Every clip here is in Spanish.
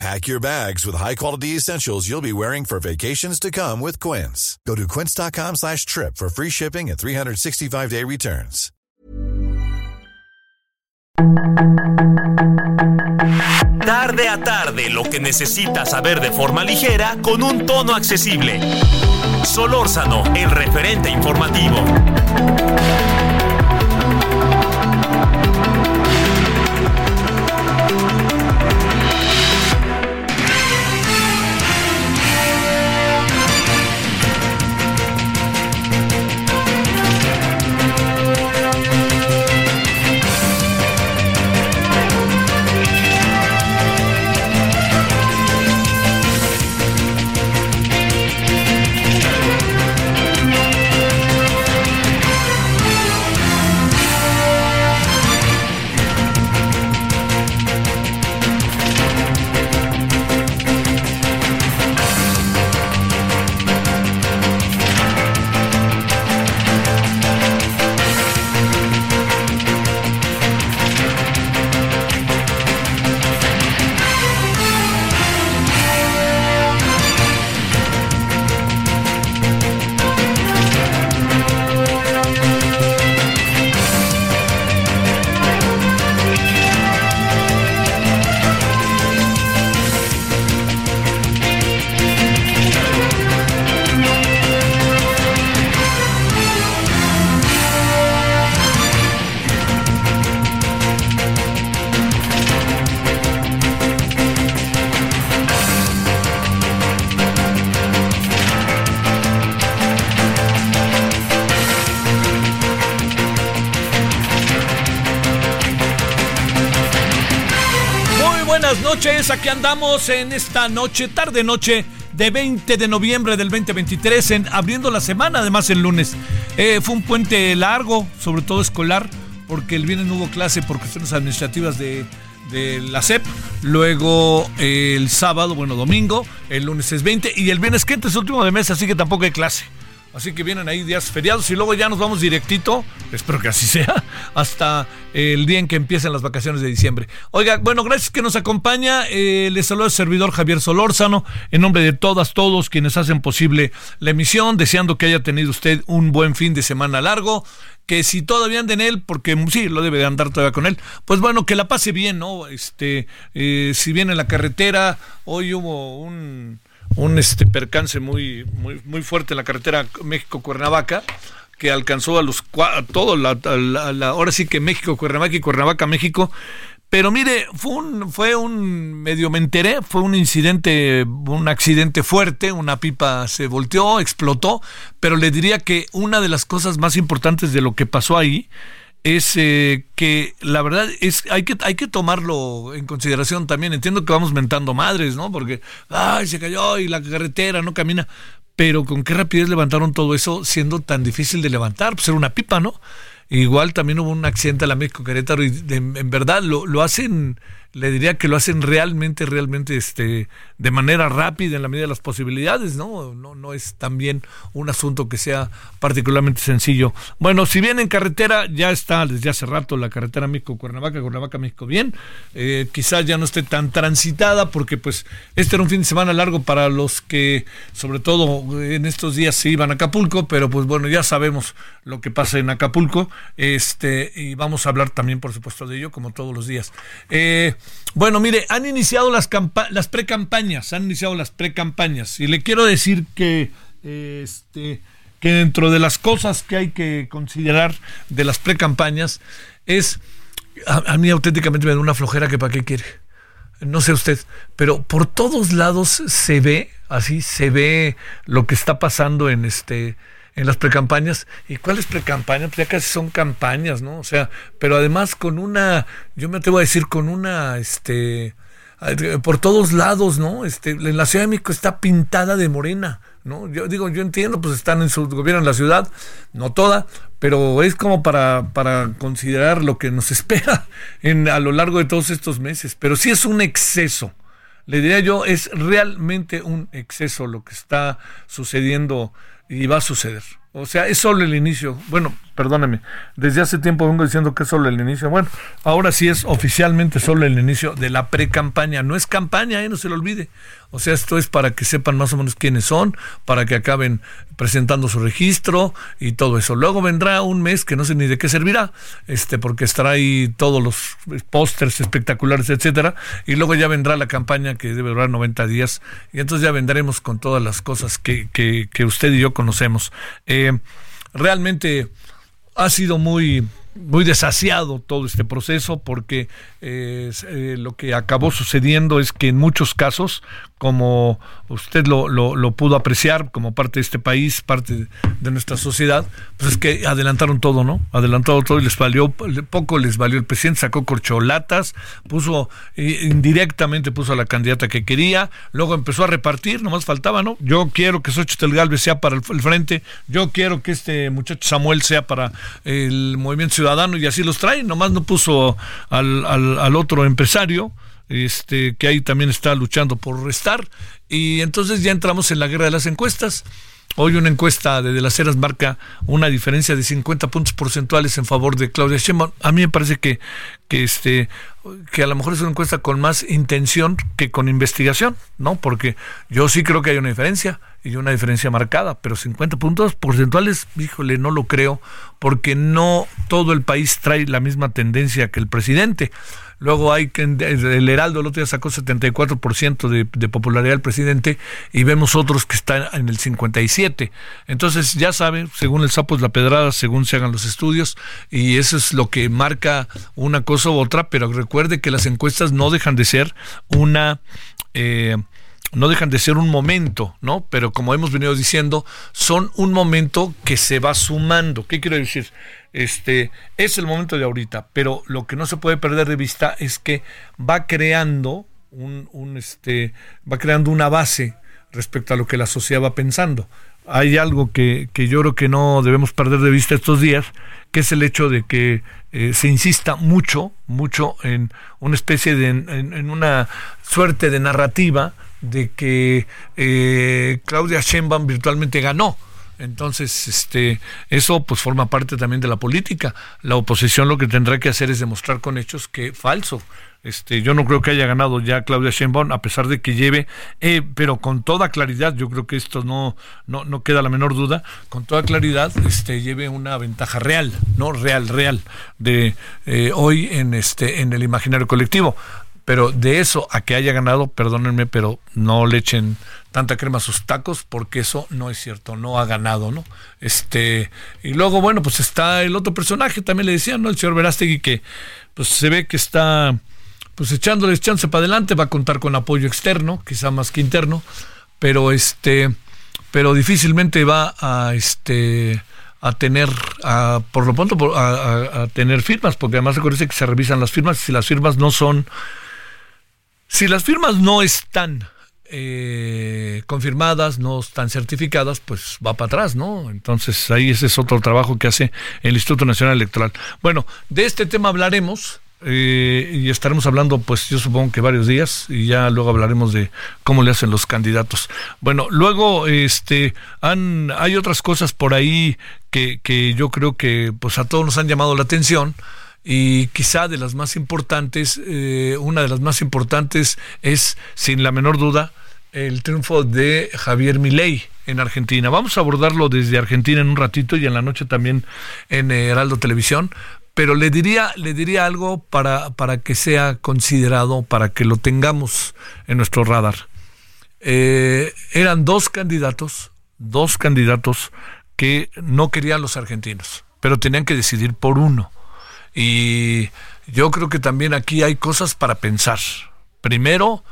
Pack your bags with high-quality essentials you'll be wearing for vacations to come with Quince. Go to quince.com slash trip for free shipping and 365-day returns. Tarde a tarde, lo que necesitas saber de forma ligera con un tono accesible. Solórzano, el referente informativo. Andamos en esta noche, tarde noche de 20 de noviembre del 2023, en, abriendo la semana, además el lunes. Eh, fue un puente largo, sobre todo escolar, porque el viernes no hubo clase por cuestiones administrativas de, la SEP. Luego eh, el sábado, bueno, domingo, el lunes es 20 y el viernes que es último de mes, así que tampoco hay clase. Así que vienen ahí días feriados y luego ya nos vamos directito, espero que así sea, hasta el día en que empiecen las vacaciones de diciembre. Oiga, bueno, gracias que nos acompaña. Eh, les saluda el servidor Javier Solórzano, en nombre de todas, todos quienes hacen posible la emisión, deseando que haya tenido usted un buen fin de semana largo que si todavía anda en él, porque sí, lo debe de andar todavía con él, pues bueno, que la pase bien, ¿no? Este, eh, si viene en la carretera, hoy hubo un, un este percance muy, muy, muy fuerte en la carretera México-Cuernavaca que alcanzó a los a todo la, la, ahora sí que México Cuernavaca y Cuernavaca México pero mire fue un fue un medio me enteré fue un incidente un accidente fuerte una pipa se volteó explotó pero le diría que una de las cosas más importantes de lo que pasó ahí es eh, que la verdad es hay que hay que tomarlo en consideración también. Entiendo que vamos mentando madres, ¿no? Porque ay, se cayó y la carretera no camina, pero con qué rapidez levantaron todo eso siendo tan difícil de levantar, pues era una pipa, ¿no? Igual también hubo un accidente a la México Querétaro y en verdad lo, lo hacen le diría que lo hacen realmente, realmente este, de manera rápida en la medida de las posibilidades, ¿no? No, no es también un asunto que sea particularmente sencillo. Bueno, si bien en carretera ya está desde hace rato la carretera México-Cuernavaca, Cuernavaca-México bien, eh, quizás ya no esté tan transitada porque pues este era un fin de semana largo para los que sobre todo en estos días se iban a Acapulco, pero pues bueno, ya sabemos lo que pasa en Acapulco, este, y vamos a hablar también por supuesto de ello como todos los días. Eh, bueno, mire, han iniciado las, las pre-campañas, han iniciado las pre-campañas. Y le quiero decir que, este, que dentro de las cosas que hay que considerar de las pre-campañas es, a, mí auténticamente me da una flojera que para qué quiere. No sé usted, pero por todos lados se ve, así se ve lo que está pasando en este en las precampañas. ¿Y cuáles precampañas? Pues ya casi son campañas, ¿no? O sea, pero además con una, yo me atrevo a decir, con una, este, por todos lados, ¿no? Este, en la Ciudad de México está pintada de morena, ¿no? Yo digo, yo entiendo, pues están en su gobierno en la ciudad, no toda, pero es como para, para considerar lo que nos espera en, a lo largo de todos estos meses. Pero sí es un exceso. Le diría yo, es realmente un exceso lo que está sucediendo y va a suceder. O sea, es solo el inicio. Bueno, perdóneme, desde hace tiempo vengo diciendo que es solo el inicio. Bueno, ahora sí es oficialmente solo el inicio de la pre-campaña. No es campaña, ¿eh? no se lo olvide. O sea, esto es para que sepan más o menos quiénes son, para que acaben presentando su registro y todo eso. Luego vendrá un mes que no sé ni de qué servirá, este, porque estará ahí todos los pósters espectaculares, etcétera, y luego ya vendrá la campaña que debe durar 90 días, y entonces ya vendremos con todas las cosas que, que, que usted y yo conocemos. Eh, realmente ha sido muy muy desasiado todo este proceso porque eh, eh, lo que acabó sucediendo es que en muchos casos, como usted lo, lo, pudo apreciar como parte de este país, parte de nuestra sociedad, pues es que adelantaron todo, ¿no? Adelantaron todo y les valió, poco les valió el presidente, sacó corcholatas, puso indirectamente puso a la candidata que quería, luego empezó a repartir, nomás faltaba, ¿no? Yo quiero que Xochitl Galvez sea para el, frente, yo quiero que este muchacho Samuel sea para el movimiento ciudadano y así los trae, nomás no puso al, al otro empresario, este, que ahí también está luchando por restar. Y entonces ya entramos en la guerra de las encuestas. Hoy una encuesta de, de las Heras marca una diferencia de 50 puntos porcentuales en favor de Claudia Sheinbaum. A mí me parece que, que, este, que a lo mejor es una encuesta con más intención que con investigación, ¿no? Porque yo sí creo que hay una diferencia y una diferencia marcada, pero 50 puntos porcentuales, híjole, no lo creo, porque no todo el país trae la misma tendencia que el presidente. Luego hay que el Heraldo el otro día sacó 74% de, de popularidad del presidente y vemos otros que están en el 57. Entonces, ya saben, según el sapo es la pedrada, según se hagan los estudios, y eso es lo que marca una cosa u otra, pero recuerde que las encuestas no dejan de ser una eh, no dejan de ser un momento, ¿no? Pero como hemos venido diciendo, son un momento que se va sumando. ¿Qué quiero decir? Este es el momento de ahorita, pero lo que no se puede perder de vista es que va creando un, un este, va creando una base respecto a lo que la sociedad va pensando. Hay algo que, que yo creo que no debemos perder de vista estos días, que es el hecho de que eh, se insista mucho, mucho en una especie de, en, una suerte de narrativa de que eh, Claudia Sheinbaum virtualmente ganó. Entonces, este, eso pues forma parte también de la política. La oposición lo que tendrá que hacer es demostrar con hechos que falso. Este, yo no creo que haya ganado ya Claudia Sheinbaum, a pesar de que lleve, eh, pero con toda claridad, yo creo que esto no, no, no queda la menor duda, con toda claridad, este, lleve una ventaja real, no real, real, de eh, hoy en este, en el imaginario colectivo. Pero de eso a que haya ganado, perdónenme, pero no le echen tanta crema a sus tacos, porque eso no es cierto, no ha ganado, ¿no? Este, y luego, bueno, pues está el otro personaje, también le decían, ¿no? El señor Verástegui, que pues se ve que está pues echándoles chance para adelante, va a contar con apoyo externo, quizá más que interno, pero este, pero difícilmente va a este a tener, a, por lo pronto, a, tener firmas, porque además recuerde que se revisan las firmas, si las firmas no son, si las firmas no están eh, confirmadas, no están certificadas, pues va para atrás, ¿no? Entonces ahí ese es otro trabajo que hace el Instituto Nacional Electoral. Bueno, de este tema hablaremos eh, y estaremos hablando, pues yo supongo que varios días y ya luego hablaremos de cómo le hacen los candidatos. Bueno, luego este han hay otras cosas por ahí que, que yo creo que pues a todos nos han llamado la atención y quizá de las más importantes, eh, una de las más importantes es sin la menor duda el triunfo de Javier Milei en Argentina. Vamos a abordarlo desde Argentina en un ratito y en la noche también en Heraldo Televisión, pero le diría, le diría algo para, para que sea considerado, para que lo tengamos en nuestro radar. Eh, eran dos candidatos, dos candidatos que no querían los argentinos, pero tenían que decidir por uno. Y yo creo que también aquí hay cosas para pensar. Primero,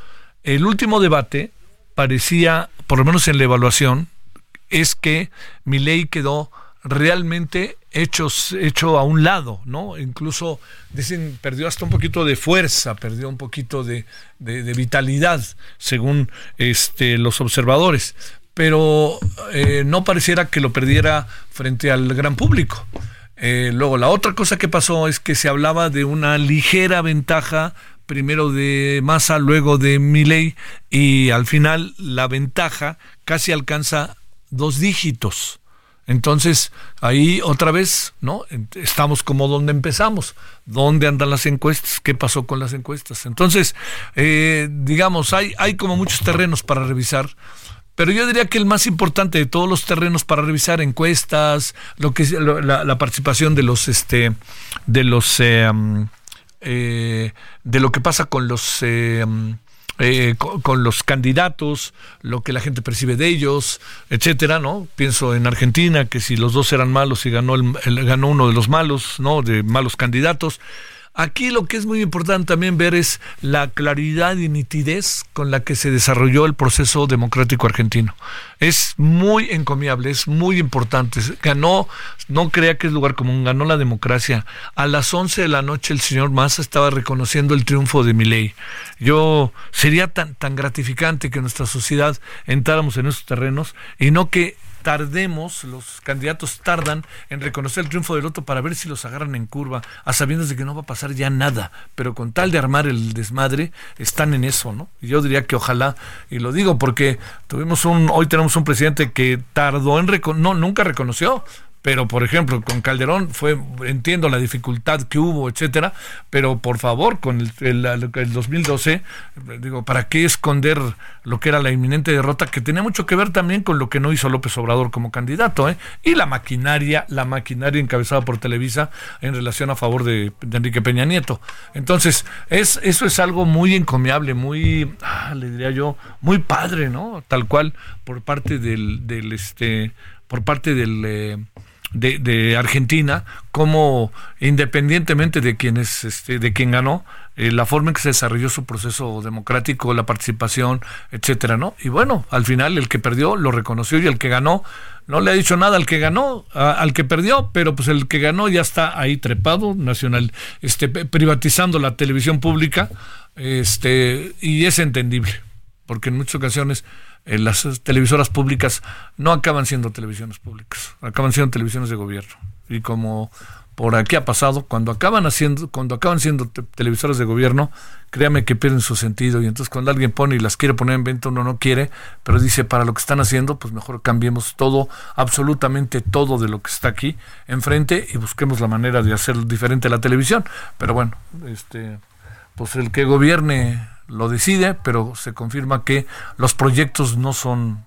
el último debate parecía, por lo menos en la evaluación, es que mi ley quedó realmente hechos, hecho a un lado, ¿no? Incluso dicen perdió hasta un poquito de fuerza, perdió un poquito de, vitalidad, según este, los observadores. Pero eh, no pareciera que lo perdiera frente al gran público. Eh, luego, la otra cosa que pasó es que se hablaba de una ligera ventaja primero de Massa, luego de Milley, y al final la ventaja casi alcanza dos dígitos. Entonces, ahí otra vez, ¿no? Estamos como donde empezamos. ¿Dónde andan las encuestas? ¿Qué pasó con las encuestas? Entonces, eh, digamos, hay, hay como muchos terrenos para revisar. Pero yo diría que el más importante de todos los terrenos para revisar encuestas, lo que la, participación de los este de los eh, eh, de lo que pasa con los eh, eh, con, los candidatos, lo que la gente percibe de ellos, etcétera, ¿no? Pienso en Argentina que si los dos eran malos y ganó el, ganó uno de los malos, ¿no? De malos candidatos. Aquí lo que es muy importante también ver es la claridad y nitidez con la que se desarrolló el proceso democrático argentino. Es muy encomiable, es muy importante. Ganó, no crea que es lugar común, ganó la democracia. A las 11 de la noche el señor Massa estaba reconociendo el triunfo de ley. Yo sería tan, tan gratificante que nuestra sociedad entráramos en esos terrenos y no que tardemos, los candidatos tardan en reconocer el triunfo del otro para ver si los agarran en curva, a sabiendas de que no va a pasar ya nada, pero con tal de armar el desmadre, están en eso, ¿no? yo diría que ojalá, y lo digo porque tuvimos un, hoy tenemos un presidente que tardó en, no, nunca reconoció, pero por ejemplo con Calderón fue entiendo la dificultad que hubo etcétera pero por favor con el, el, 2012 digo para qué esconder lo que era la inminente derrota que tenía mucho que ver también con lo que no hizo López Obrador como candidato ¿eh? y la maquinaria la maquinaria encabezada por Televisa en relación a favor de, Enrique Peña Nieto. Entonces es eso es algo muy encomiable muy ah, le diría yo muy padre no tal cual por parte del, del este por parte del eh, de, Argentina, como independientemente de quién es, este, de quién ganó, eh, la forma en que se desarrolló su proceso democrático, la participación, etcétera, ¿no? Y bueno, al final el que perdió lo reconoció y el que ganó no le ha dicho nada al que ganó, al que perdió, pero pues el que ganó ya está ahí trepado, nacional, este, privatizando la televisión pública, este, y es entendible, porque en muchas ocasiones eh, las televisoras públicas no acaban siendo televisiones públicas, acaban siendo televisiones de gobierno. Y como por aquí ha pasado, cuando acaban haciendo, cuando acaban siendo televisoras de gobierno, créame que pierden su sentido. Y entonces cuando alguien pone y las quiere poner en venta, uno no quiere, pero dice para lo que están haciendo, pues mejor cambiemos todo, absolutamente todo de lo que está aquí enfrente y busquemos la manera de hacer diferente la televisión. Pero bueno, este pues el que gobierne lo decide, pero se confirma que los proyectos no son,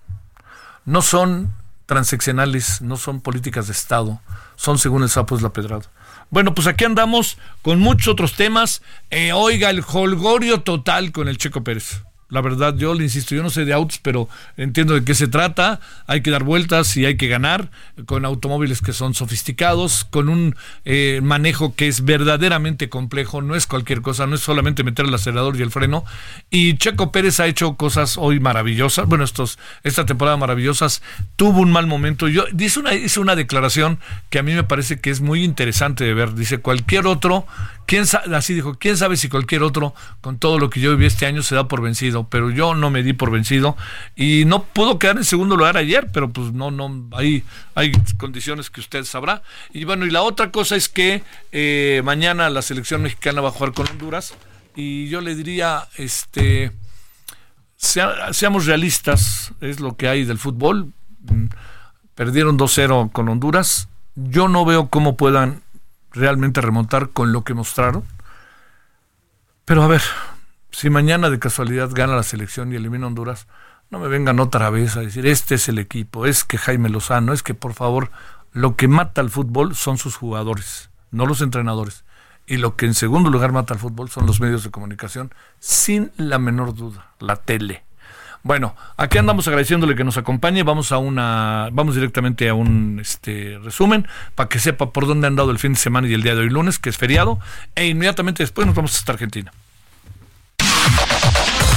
no son transeccionales, no son políticas de Estado, son según el sapo es la pedrada. Bueno, pues aquí andamos con muchos otros temas. Eh, oiga, el holgorio total con el Checo Pérez. La verdad, yo le insisto, yo no sé de autos, pero entiendo de qué se trata. Hay que dar vueltas y hay que ganar con automóviles que son sofisticados, con un eh, manejo que es verdaderamente complejo. No es cualquier cosa, no es solamente meter el acelerador y el freno. Y Checo Pérez ha hecho cosas hoy maravillosas. Bueno, estos, esta temporada maravillosas. Tuvo un mal momento. Yo dice una, hice una declaración que a mí me parece que es muy interesante de ver. Dice cualquier otro ¿Quién así dijo, quién sabe si cualquier otro, con todo lo que yo viví este año, se da por vencido, pero yo no me di por vencido y no pudo quedar en segundo lugar ayer, pero pues no, no, hay, hay condiciones que usted sabrá. Y bueno, y la otra cosa es que eh, mañana la selección mexicana va a jugar con Honduras y yo le diría, este, seamos realistas, es lo que hay del fútbol. Perdieron 2-0 con Honduras. Yo no veo cómo puedan realmente remontar con lo que mostraron. Pero a ver, si mañana de casualidad gana la selección y elimina Honduras, no me vengan otra vez a decir, este es el equipo, es que Jaime Lozano, es que por favor, lo que mata al fútbol son sus jugadores, no los entrenadores. Y lo que en segundo lugar mata al fútbol son los medios de comunicación, sin la menor duda, la tele. Bueno, aquí andamos agradeciéndole que nos acompañe. Vamos a una, vamos directamente a un este resumen para que sepa por dónde han dado el fin de semana y el día de hoy lunes, que es feriado, e inmediatamente después nos vamos hasta Argentina.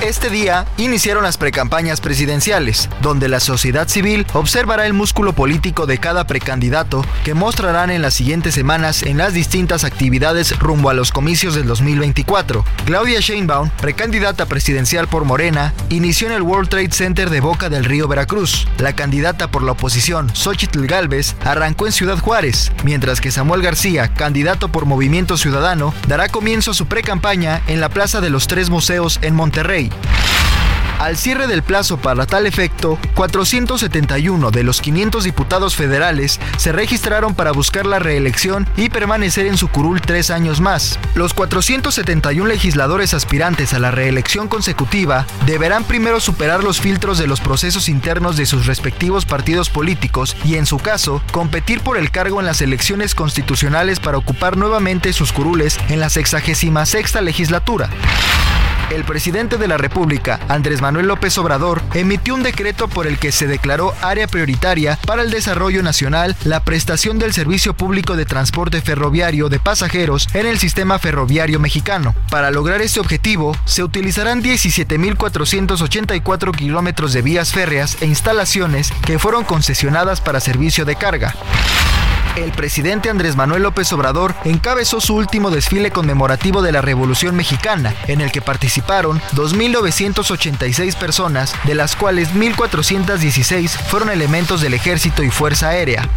Este día iniciaron las precampañas presidenciales, donde la sociedad civil observará el músculo político de cada precandidato que mostrarán en las siguientes semanas en las distintas actividades rumbo a los comicios del 2024. Claudia Sheinbaum, precandidata presidencial por Morena, inició en el World Trade Center de Boca del Río Veracruz. La candidata por la oposición, Xochitl Galvez, arrancó en Ciudad Juárez, mientras que Samuel García, candidato por Movimiento Ciudadano, dará comienzo a su precampaña en la Plaza de los Tres Museos en Monterrey. Al cierre del plazo para tal efecto, 471 de los 500 diputados federales se registraron para buscar la reelección y permanecer en su curul tres años más. Los 471 legisladores aspirantes a la reelección consecutiva deberán primero superar los filtros de los procesos internos de sus respectivos partidos políticos y, en su caso, competir por el cargo en las elecciones constitucionales para ocupar nuevamente sus curules en la 66 legislatura. El presidente de la República, Andrés Manuel López Obrador, emitió un decreto por el que se declaró área prioritaria para el desarrollo nacional la prestación del servicio público de transporte ferroviario de pasajeros en el sistema ferroviario mexicano. Para lograr este objetivo, se utilizarán 17.484 kilómetros de vías férreas e instalaciones que fueron concesionadas para servicio de carga. El presidente Andrés Manuel López Obrador encabezó su último desfile conmemorativo de la Revolución Mexicana, en el que participaron 2.986 personas, de las cuales 1.416 fueron elementos del Ejército y Fuerza Aérea.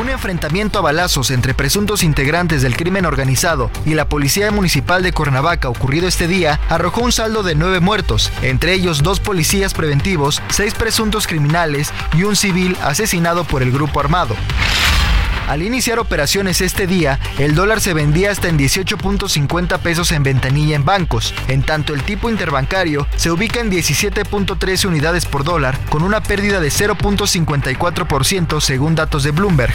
Un enfrentamiento a balazos entre presuntos integrantes del crimen organizado y la Policía Municipal de Cuernavaca ocurrido este día arrojó un saldo de nueve muertos, entre ellos dos policías preventivos, seis presuntos criminales y un civil asesinado por el grupo armado. Al iniciar operaciones este día, el dólar se vendía hasta en 18.50 pesos en ventanilla en bancos, en tanto el tipo interbancario se ubica en 17.13 unidades por dólar, con una pérdida de 0.54% según datos de Bloomberg.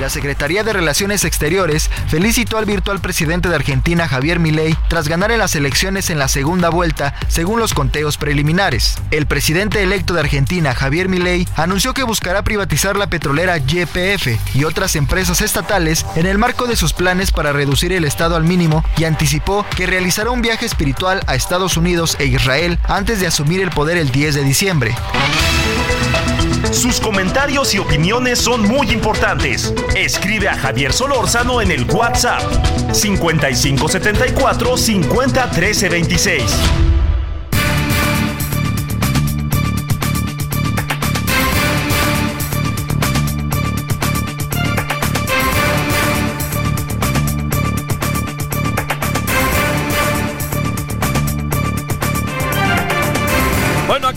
La Secretaría de Relaciones Exteriores felicitó al virtual presidente de Argentina Javier Milei tras ganar en las elecciones en la segunda vuelta, según los conteos preliminares. El presidente electo de Argentina, Javier Milei, anunció que buscará privatizar la petrolera YPF y otras empresas estatales en el marco de sus planes para reducir el Estado al mínimo y anticipó que realizará un viaje espiritual a Estados Unidos e Israel antes de asumir el poder el 10 de diciembre. Sus comentarios y opiniones son muy importantes. Escribe a Javier Solórzano en el WhatsApp 5574 50 13 26.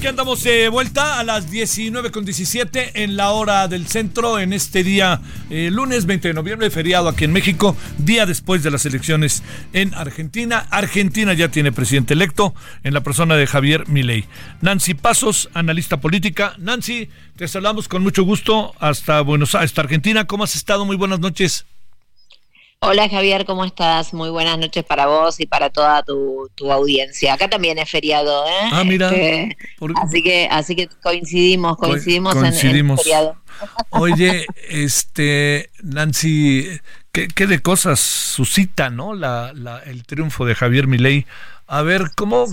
Andamos de vuelta a las 19.17 en la hora del centro, en este día, eh, lunes 20 de noviembre, feriado aquí en México, día después de las elecciones en Argentina. Argentina ya tiene presidente electo en la persona de Javier Milei. Nancy Pasos, analista política. Nancy, te saludamos con mucho gusto hasta Buenos Aires, hasta Argentina. ¿Cómo has estado? Muy buenas noches. Hola Javier, ¿cómo estás? Muy buenas noches para vos y para toda tu, audiencia. Acá también es feriado, ¿eh? Ah, mira. Este, así que así que coincidimos, coincidimos, En, el feriado. Oye, este Nancy, ¿qué, de cosas suscita, no? La, la, el triunfo de Javier Milei. A ver, ¿cómo,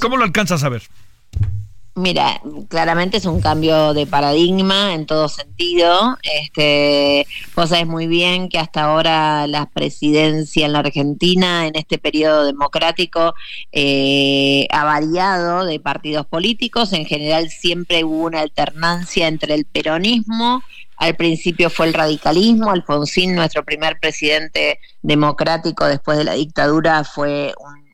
cómo lo alcanzas a ver? Mira, claramente es un cambio de paradigma en todo sentido. Este, vos sabés muy bien que hasta ahora la presidencia en la Argentina, en este periodo democrático, eh, ha variado de partidos políticos. En general siempre hubo una alternancia entre el peronismo. Al principio fue el radicalismo. Alfonsín, nuestro primer presidente democrático después de la dictadura, fue un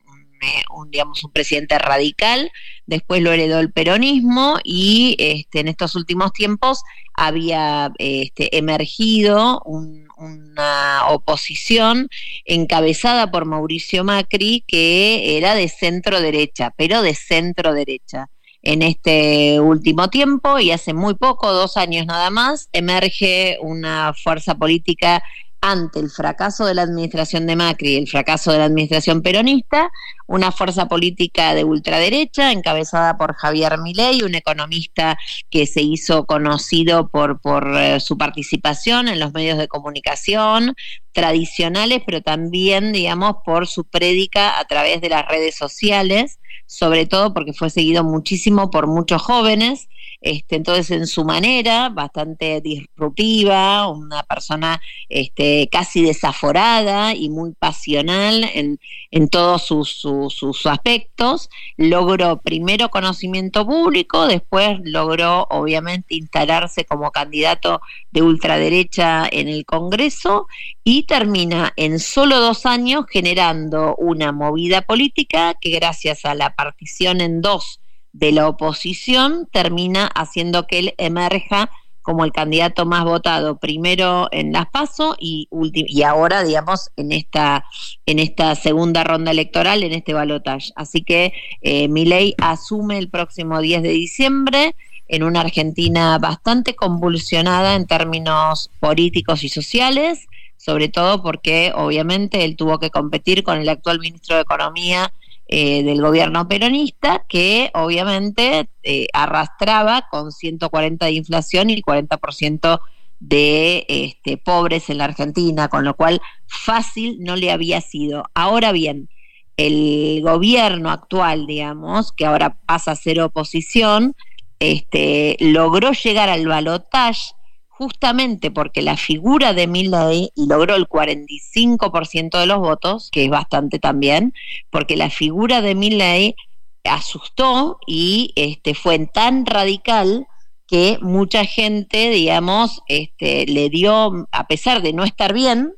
un, digamos, un presidente radical, después lo heredó el peronismo y este, en estos últimos tiempos había este, emergido una oposición encabezada por Mauricio Macri que era de centro derecha, pero de centro derecha. En este último tiempo y hace muy poco, dos años nada más, emerge una fuerza política ante el fracaso de la administración de Macri y el fracaso de la administración peronista, una fuerza política de ultraderecha encabezada por Javier Milei, un economista que se hizo conocido por, por eh, su participación en los medios de comunicación tradicionales, pero también, digamos, por su prédica a través de las redes sociales, sobre todo porque fue seguido muchísimo por muchos jóvenes este, entonces, en su manera, bastante disruptiva, una persona este, casi desaforada y muy pasional en, en todos sus, sus, aspectos, logró primero conocimiento público, después logró obviamente instalarse como candidato de ultraderecha en el Congreso y termina en solo dos años generando una movida política que gracias a la partición en dos de la oposición termina haciendo que él emerja como el candidato más votado primero en las PASO y y ahora digamos en esta en esta segunda ronda electoral en este balotaje. Así que eh, Milei asume el próximo 10 de diciembre en una Argentina bastante convulsionada en términos políticos y sociales, sobre todo porque obviamente él tuvo que competir con el actual ministro de Economía eh, del gobierno peronista que obviamente eh, arrastraba con 140 de inflación y el 40% de este, pobres en la Argentina, con lo cual fácil no le había sido. Ahora bien, el gobierno actual, digamos, que ahora pasa a ser oposición, este, logró llegar al balotaje justamente porque la figura de Milley logró el 45% de los votos, que es bastante también, porque la figura de Milley asustó y este, fue tan radical que mucha gente, digamos, este, le dio, a pesar de no estar bien,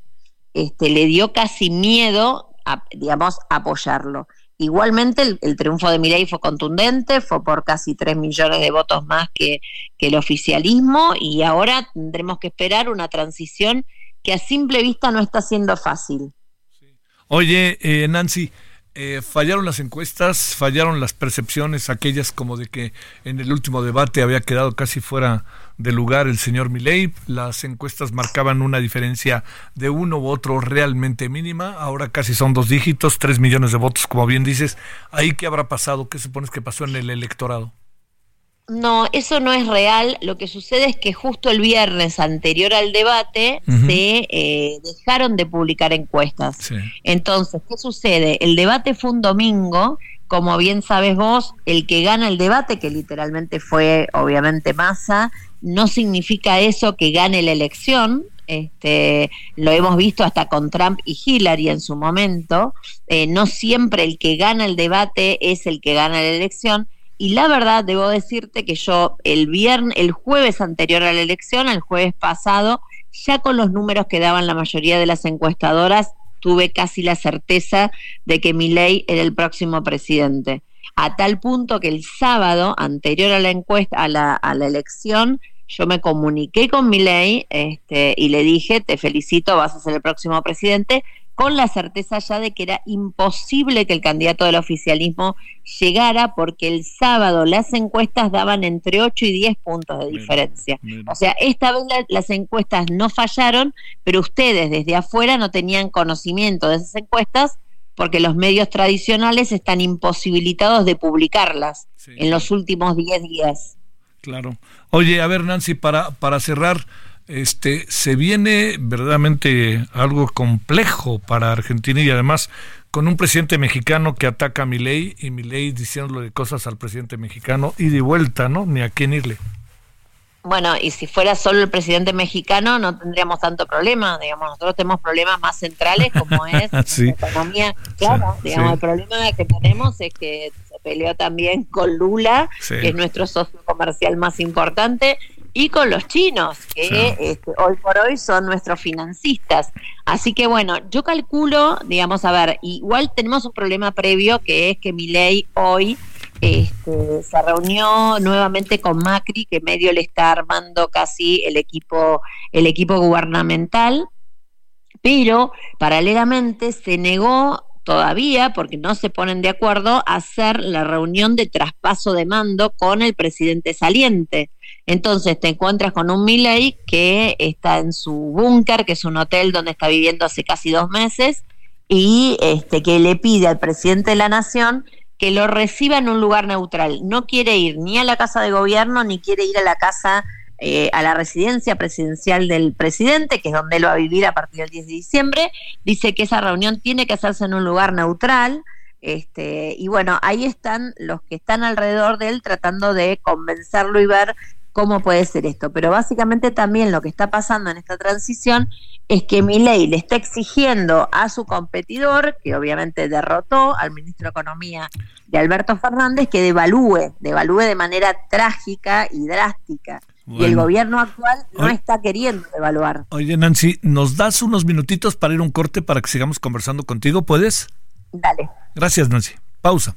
este, le dio casi miedo, a, digamos, apoyarlo. Igualmente el, triunfo de Milei fue contundente, fue por casi 3 millones de votos más que, que, el oficialismo y ahora tendremos que esperar una transición que a simple vista no está siendo fácil. Oye, eh, Nancy, eh, fallaron las encuestas, fallaron las percepciones, aquellas como de que en el último debate había quedado casi fuera de lugar el señor Milei. Las encuestas marcaban una diferencia de uno u otro realmente mínima. Ahora casi son dos dígitos, tres millones de votos, como bien dices. ¿Ahí qué habrá pasado? ¿Qué supones que pasó en el electorado? No, eso no es real. Lo que sucede es que justo el viernes anterior al debate se eh, dejaron de publicar encuestas. Entonces, ¿qué sucede? El debate fue un domingo. Como bien sabes vos, el que gana el debate, que literalmente fue obviamente Massa, no significa eso que gane la elección. Este, lo hemos visto hasta con Trump y Hillary en su momento. Eh, no siempre el que gana el debate es el que gana la elección y la verdad, debo decirte que yo el viernes, el jueves anterior a la elección, el jueves pasado, ya con los números que daban la mayoría de las encuestadoras, tuve casi la certeza de que ley era el próximo presidente. A tal punto que el sábado, anterior a la encuesta, a la, a la elección, yo me comuniqué con Milei este, y le dije, te felicito, vas a ser el próximo presidente, con la certeza ya de que era imposible que el candidato del oficialismo llegara porque el sábado las encuestas daban entre 8 y 10 puntos de diferencia. O sea, esta vez las encuestas no fallaron, pero ustedes desde afuera no tenían conocimiento de esas encuestas porque los medios tradicionales están imposibilitados de publicarlas en los últimos 10 días. Claro. Oye, a ver, Nancy, para, para cerrar, este, se viene verdaderamente algo complejo para Argentina y además con un presidente mexicano que ataca a Milei y Milei diciéndole cosas al presidente mexicano y de vuelta, ¿no? Ni a quién irle. Bueno, y si fuera solo el presidente mexicano no tendríamos tanto problema, digamos, nosotros tenemos problemas más centrales como es la economía, claro, digamos, el problema que tenemos es que se peleó también con Lula, que es nuestro socio comercial más importante, y con los chinos, que este, hoy por hoy son nuestros financistas. Así que bueno, yo calculo, digamos, a ver, igual tenemos un problema previo que es que mi ley hoy este, se reunió nuevamente con Macri, que medio le está armando casi el equipo, el equipo gubernamental, pero paralelamente se negó todavía, porque no se ponen de acuerdo, a hacer la reunión de traspaso de mando con el presidente saliente. Entonces te encuentras con un Milley que está en su búnker, que es un hotel donde está viviendo hace casi dos meses, y este, que le pide al presidente de la nación que lo reciba en un lugar neutral. No quiere ir ni a la casa de gobierno, ni quiere ir a la casa, eh, a la residencia presidencial del presidente, que es donde él va a vivir a partir del 10 de diciembre. Dice que esa reunión tiene que hacerse en un lugar neutral. Este, y bueno, ahí están los que están alrededor de él tratando de convencerlo y ver cómo puede ser esto. Pero básicamente también lo que está pasando en esta transición es que ley le está exigiendo a su competidor, que obviamente derrotó al ministro de Economía de Alberto Fernández, que devalúe, devalúe de manera trágica y drástica. Y el gobierno actual no está queriendo devaluar. Oye, Nancy, ¿nos das unos minutitos para ir a un corte para que sigamos conversando contigo? ¿Puedes? Dale. Gracias, Nancy. Pausa.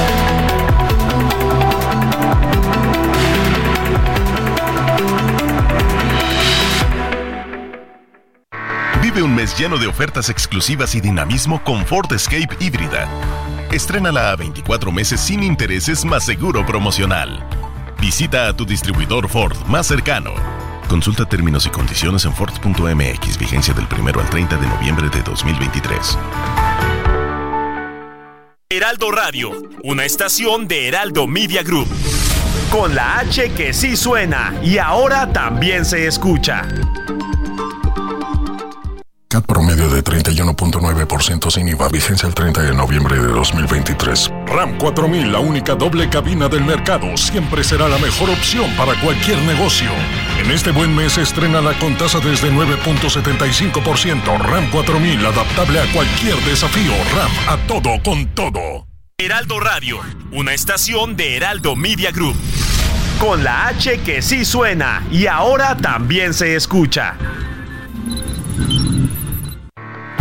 Un mes lleno de ofertas exclusivas y dinamismo con Ford Escape híbrida. Estrénala a 24 meses sin intereses más seguro promocional. Visita a tu distribuidor Ford más cercano. Consulta términos y condiciones en Ford.mx, vigencia del 1 al 30 de noviembre de 2023. Heraldo Radio, una estación de Heraldo Media Group. Con la H que sí suena y ahora también se escucha. CAT promedio de 31.9% sin IVA, vigencia el 30 de noviembre de 2023. RAM 4000, la única doble cabina del mercado, siempre será la mejor opción para cualquier negocio. En este buen mes estrena la con tasa desde 9.75%. RAM 4000, adaptable a cualquier desafío. RAM, a todo con todo. Heraldo Radio, una estación de Heraldo Media Group. Con la H que sí suena y ahora también se escucha.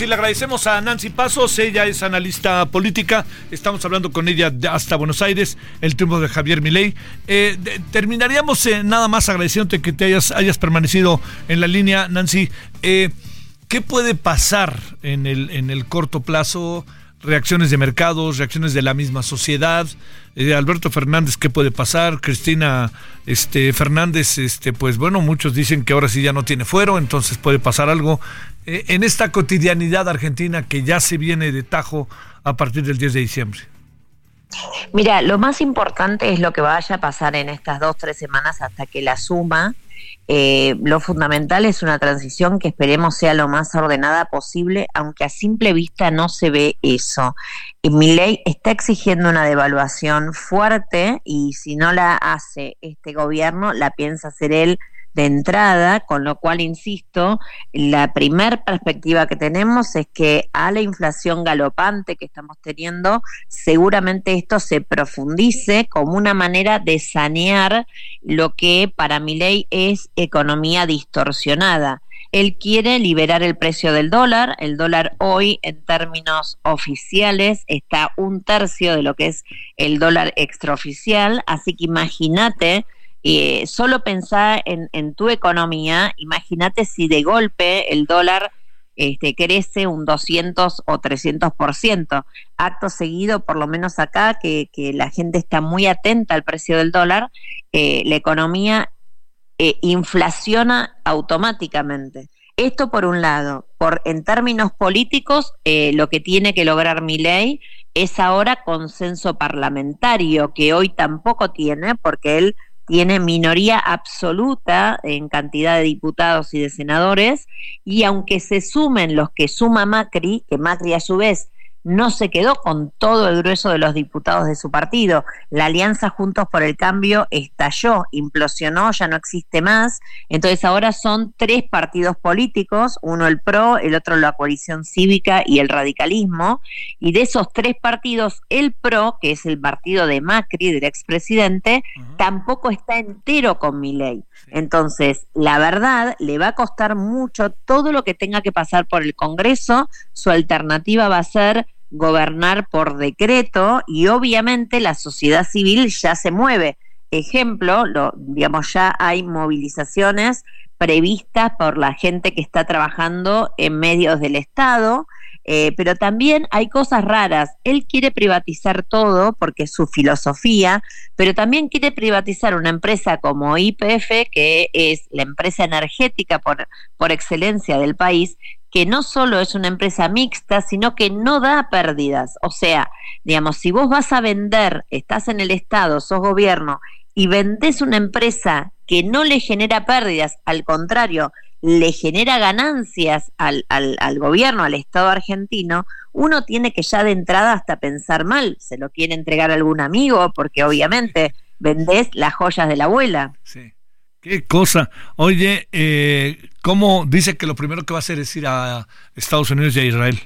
Y le agradecemos a Nancy Pasos, ella es analista política, estamos hablando con ella hasta Buenos Aires, el triunfo de Javier Milei. Eh, terminaríamos eh, nada más agradeciéndote que te hayas, hayas permanecido en la línea, Nancy. Eh, ¿Qué puede pasar en el, en el corto plazo? Reacciones de mercados, reacciones de la misma sociedad. Alberto Fernández, ¿qué puede pasar? Cristina este, Fernández, este, pues bueno, muchos dicen que ahora sí ya no tiene fuero, entonces puede pasar algo. Eh, en esta cotidianidad argentina que ya se viene de tajo a partir del 10 de diciembre? Mira, lo más importante es lo que vaya a pasar en estas dos, tres semanas hasta que la suma. Eh, lo fundamental es una transición que esperemos sea lo más ordenada posible, aunque a simple vista no se ve eso. Mi ley está exigiendo una devaluación fuerte y si no la hace este gobierno, la piensa hacer él de entrada, con lo cual, insisto, la primer perspectiva que tenemos es que a la inflación galopante que estamos teniendo, seguramente esto se profundice como una manera de sanear lo que para mi ley es economía distorsionada. Él quiere liberar el precio del dólar. El dólar hoy, en términos oficiales, está un tercio de lo que es el dólar extraoficial. Así que imagínate eh, solo pensá en, tu economía, imagínate si de golpe el dólar este, crece un 200 o 300%. Acto seguido, por lo menos acá, que, la gente está muy atenta al precio del dólar, eh, la economía eh, inflaciona automáticamente. Esto por un lado. Por, en términos políticos, lo que tiene que lograr mi ley es ahora consenso parlamentario, que hoy tampoco tiene, porque él tiene minoría absoluta en cantidad de diputados y de senadores, y aunque se sumen los que suma Macri, que Macri a su vez no se quedó con todo el grueso de los diputados de su partido. La alianza Juntos por el Cambio estalló, implosionó, ya no existe más. Entonces ahora son tres partidos políticos, uno el PRO, el otro la coalición cívica y el radicalismo. Y de esos tres partidos, el PRO, que es el partido de Macri, del expresidente, tampoco está entero con mi ley. Entonces, la verdad, le va a costar mucho todo lo que tenga que pasar por el Congreso. Su alternativa va a ser gobernar por decreto y obviamente la sociedad civil ya se mueve. Ejemplo, lo, digamos, ya hay movilizaciones previstas por la gente que está trabajando en medios del Estado, eh, pero también hay cosas raras. Él quiere privatizar todo porque es su filosofía, pero también quiere privatizar una empresa como IPF, que es la empresa energética por, por excelencia del país, que no solo es una empresa mixta, sino que no da pérdidas. O sea, digamos, si vos vas a vender, estás en el Estado, sos gobierno, y vendés una empresa que no le genera pérdidas, al contrario, le genera ganancias al, al, al, gobierno, al Estado argentino, uno tiene que ya de entrada hasta pensar mal, se lo quiere entregar algún amigo, porque obviamente vendés las joyas de la abuela. Sí. Qué cosa. Oye, eh, ¿cómo dice que lo primero que va a hacer es ir a Estados Unidos y a Israel?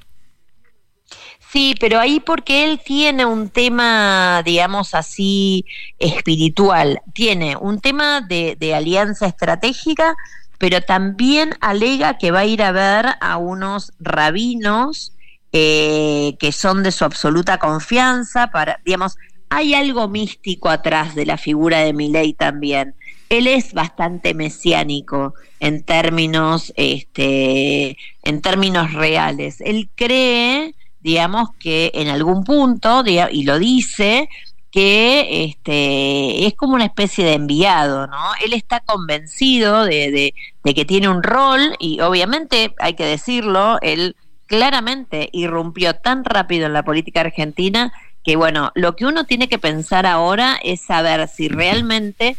Sí, pero ahí porque él tiene un tema, digamos así, espiritual. Tiene un tema de, alianza estratégica, pero también alega que va a ir a ver a unos rabinos eh, que son de su absoluta confianza para, digamos, hay algo místico atrás de la figura de Milei también él es bastante mesiánico en términos, este, en términos reales. Él cree, digamos, que en algún punto, y lo dice, que este, es como una especie de enviado, ¿no? Él está convencido de, de, de que tiene un rol y obviamente, hay que decirlo, él claramente irrumpió tan rápido en la política argentina que, bueno, lo que uno tiene que pensar ahora es saber si realmente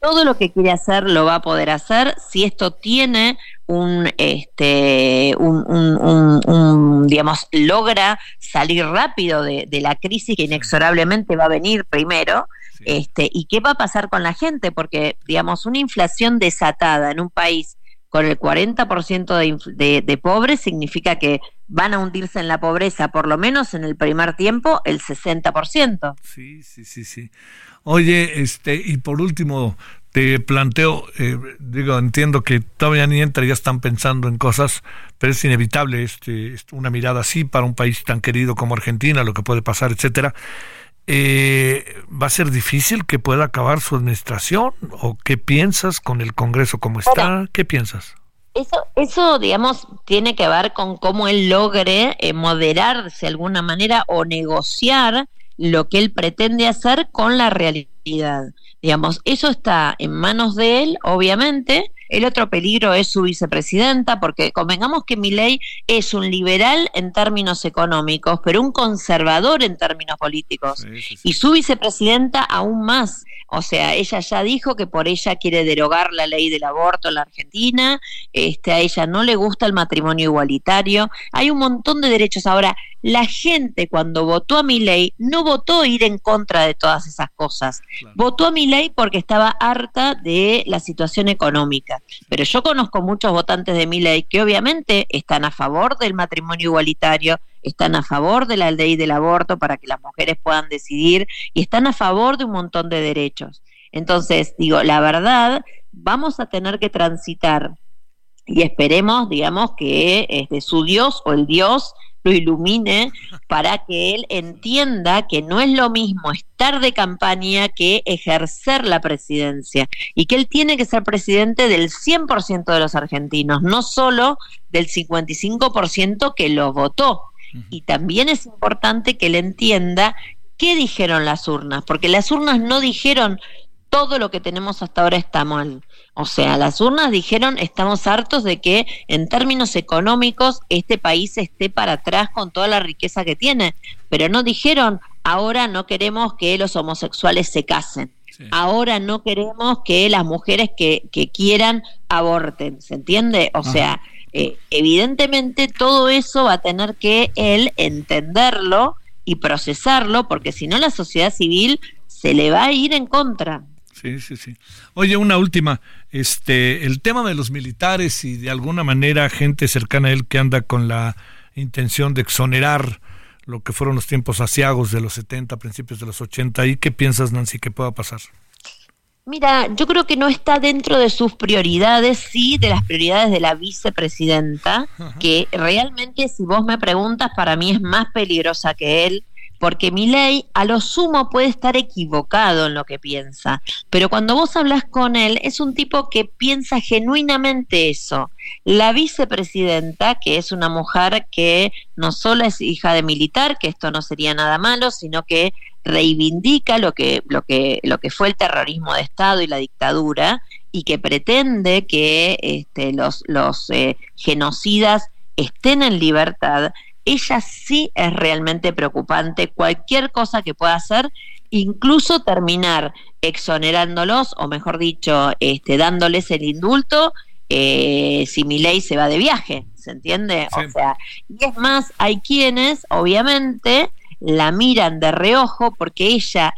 todo lo que quiere hacer lo va a poder hacer si esto tiene un este un, un, un, digamos logra salir rápido de, de, la crisis que inexorablemente va a venir primero este y qué va a pasar con la gente porque digamos una inflación desatada en un país con el 40% de, de, de pobres significa que van a hundirse en la pobreza, por lo menos en el primer tiempo, el 60%. Sí, sí, sí, sí. Oye, este, y por último, te planteo, eh, digo, entiendo que todavía ni entra, ya están pensando en cosas, pero es inevitable este, una mirada así para un país tan querido como Argentina, lo que puede pasar, etcétera. Eh, ¿Va a ser difícil que pueda acabar su administración? ¿O qué piensas con el Congreso como está? ¿Qué piensas? Eso, eso, digamos, tiene que ver con cómo él logre eh, moderarse de alguna manera o negociar lo que él pretende hacer con la realidad. Digamos, eso está en manos de él, obviamente. El otro peligro es su vicepresidenta, porque convengamos que Milei es un liberal en términos económicos, pero un conservador en términos políticos. Sí, sí, sí. Y su vicepresidenta aún más. O sea, ella ya dijo que por ella quiere derogar la ley del aborto en la Argentina, este, a ella no le gusta el matrimonio igualitario, hay un montón de derechos. Ahora, la gente cuando votó a mi ley no votó ir en contra de todas esas cosas, claro. votó a mi ley porque estaba harta de la situación económica. Pero yo conozco muchos votantes de mi ley que obviamente están a favor del matrimonio igualitario, están a favor de la ley del aborto para que las mujeres puedan decidir y están a favor de un montón de derechos. Entonces, digo, la verdad, vamos a tener que transitar y esperemos, digamos, que este, su Dios o el Dios lo ilumine para que él entienda que no es lo mismo estar de campaña que ejercer la presidencia y que él tiene que ser presidente del 100% de los argentinos, no solo del 55% que lo votó. Y también es importante que él entienda qué dijeron las urnas, porque las urnas no dijeron todo lo que tenemos hasta ahora está mal. O sea, las urnas dijeron, estamos hartos de que en términos económicos este país esté para atrás con toda la riqueza que tiene, pero no dijeron, ahora no queremos que los homosexuales se casen. Ahora no queremos que las mujeres que, que quieran aborten, ¿se entiende? O sea, eh, evidentemente todo eso va a tener que él entenderlo y procesarlo, porque si no la sociedad civil se le va a ir en contra. Sí, sí, sí. Oye, una última. Este, el tema de los militares y de alguna manera gente cercana a él que anda con la intención de exonerar lo que fueron los tiempos asiagos de los 70, principios de los 80. ¿Y qué piensas, Nancy, que pueda pasar? Mira, yo creo que no está dentro de sus prioridades, sí, de las prioridades de la vicepresidenta, que realmente, si vos me preguntas, para mí es más peligrosa que él porque mi ley a lo sumo puede estar equivocado en lo que piensa, pero cuando vos hablas con él es un tipo que piensa genuinamente eso. La vicepresidenta, que es una mujer que no solo es hija de militar, que esto no sería nada malo, sino que reivindica lo que, lo que, lo que fue el terrorismo de Estado y la dictadura, y que pretende que este, los, los eh, genocidas estén en libertad, ella sí es realmente preocupante. Cualquier cosa que pueda hacer, incluso terminar exonerándolos, o mejor dicho, este, dándoles el indulto, eh, si mi ley se va de viaje, ¿se entiende? O sea, y es más, hay quienes, obviamente, la miran de reojo porque ella,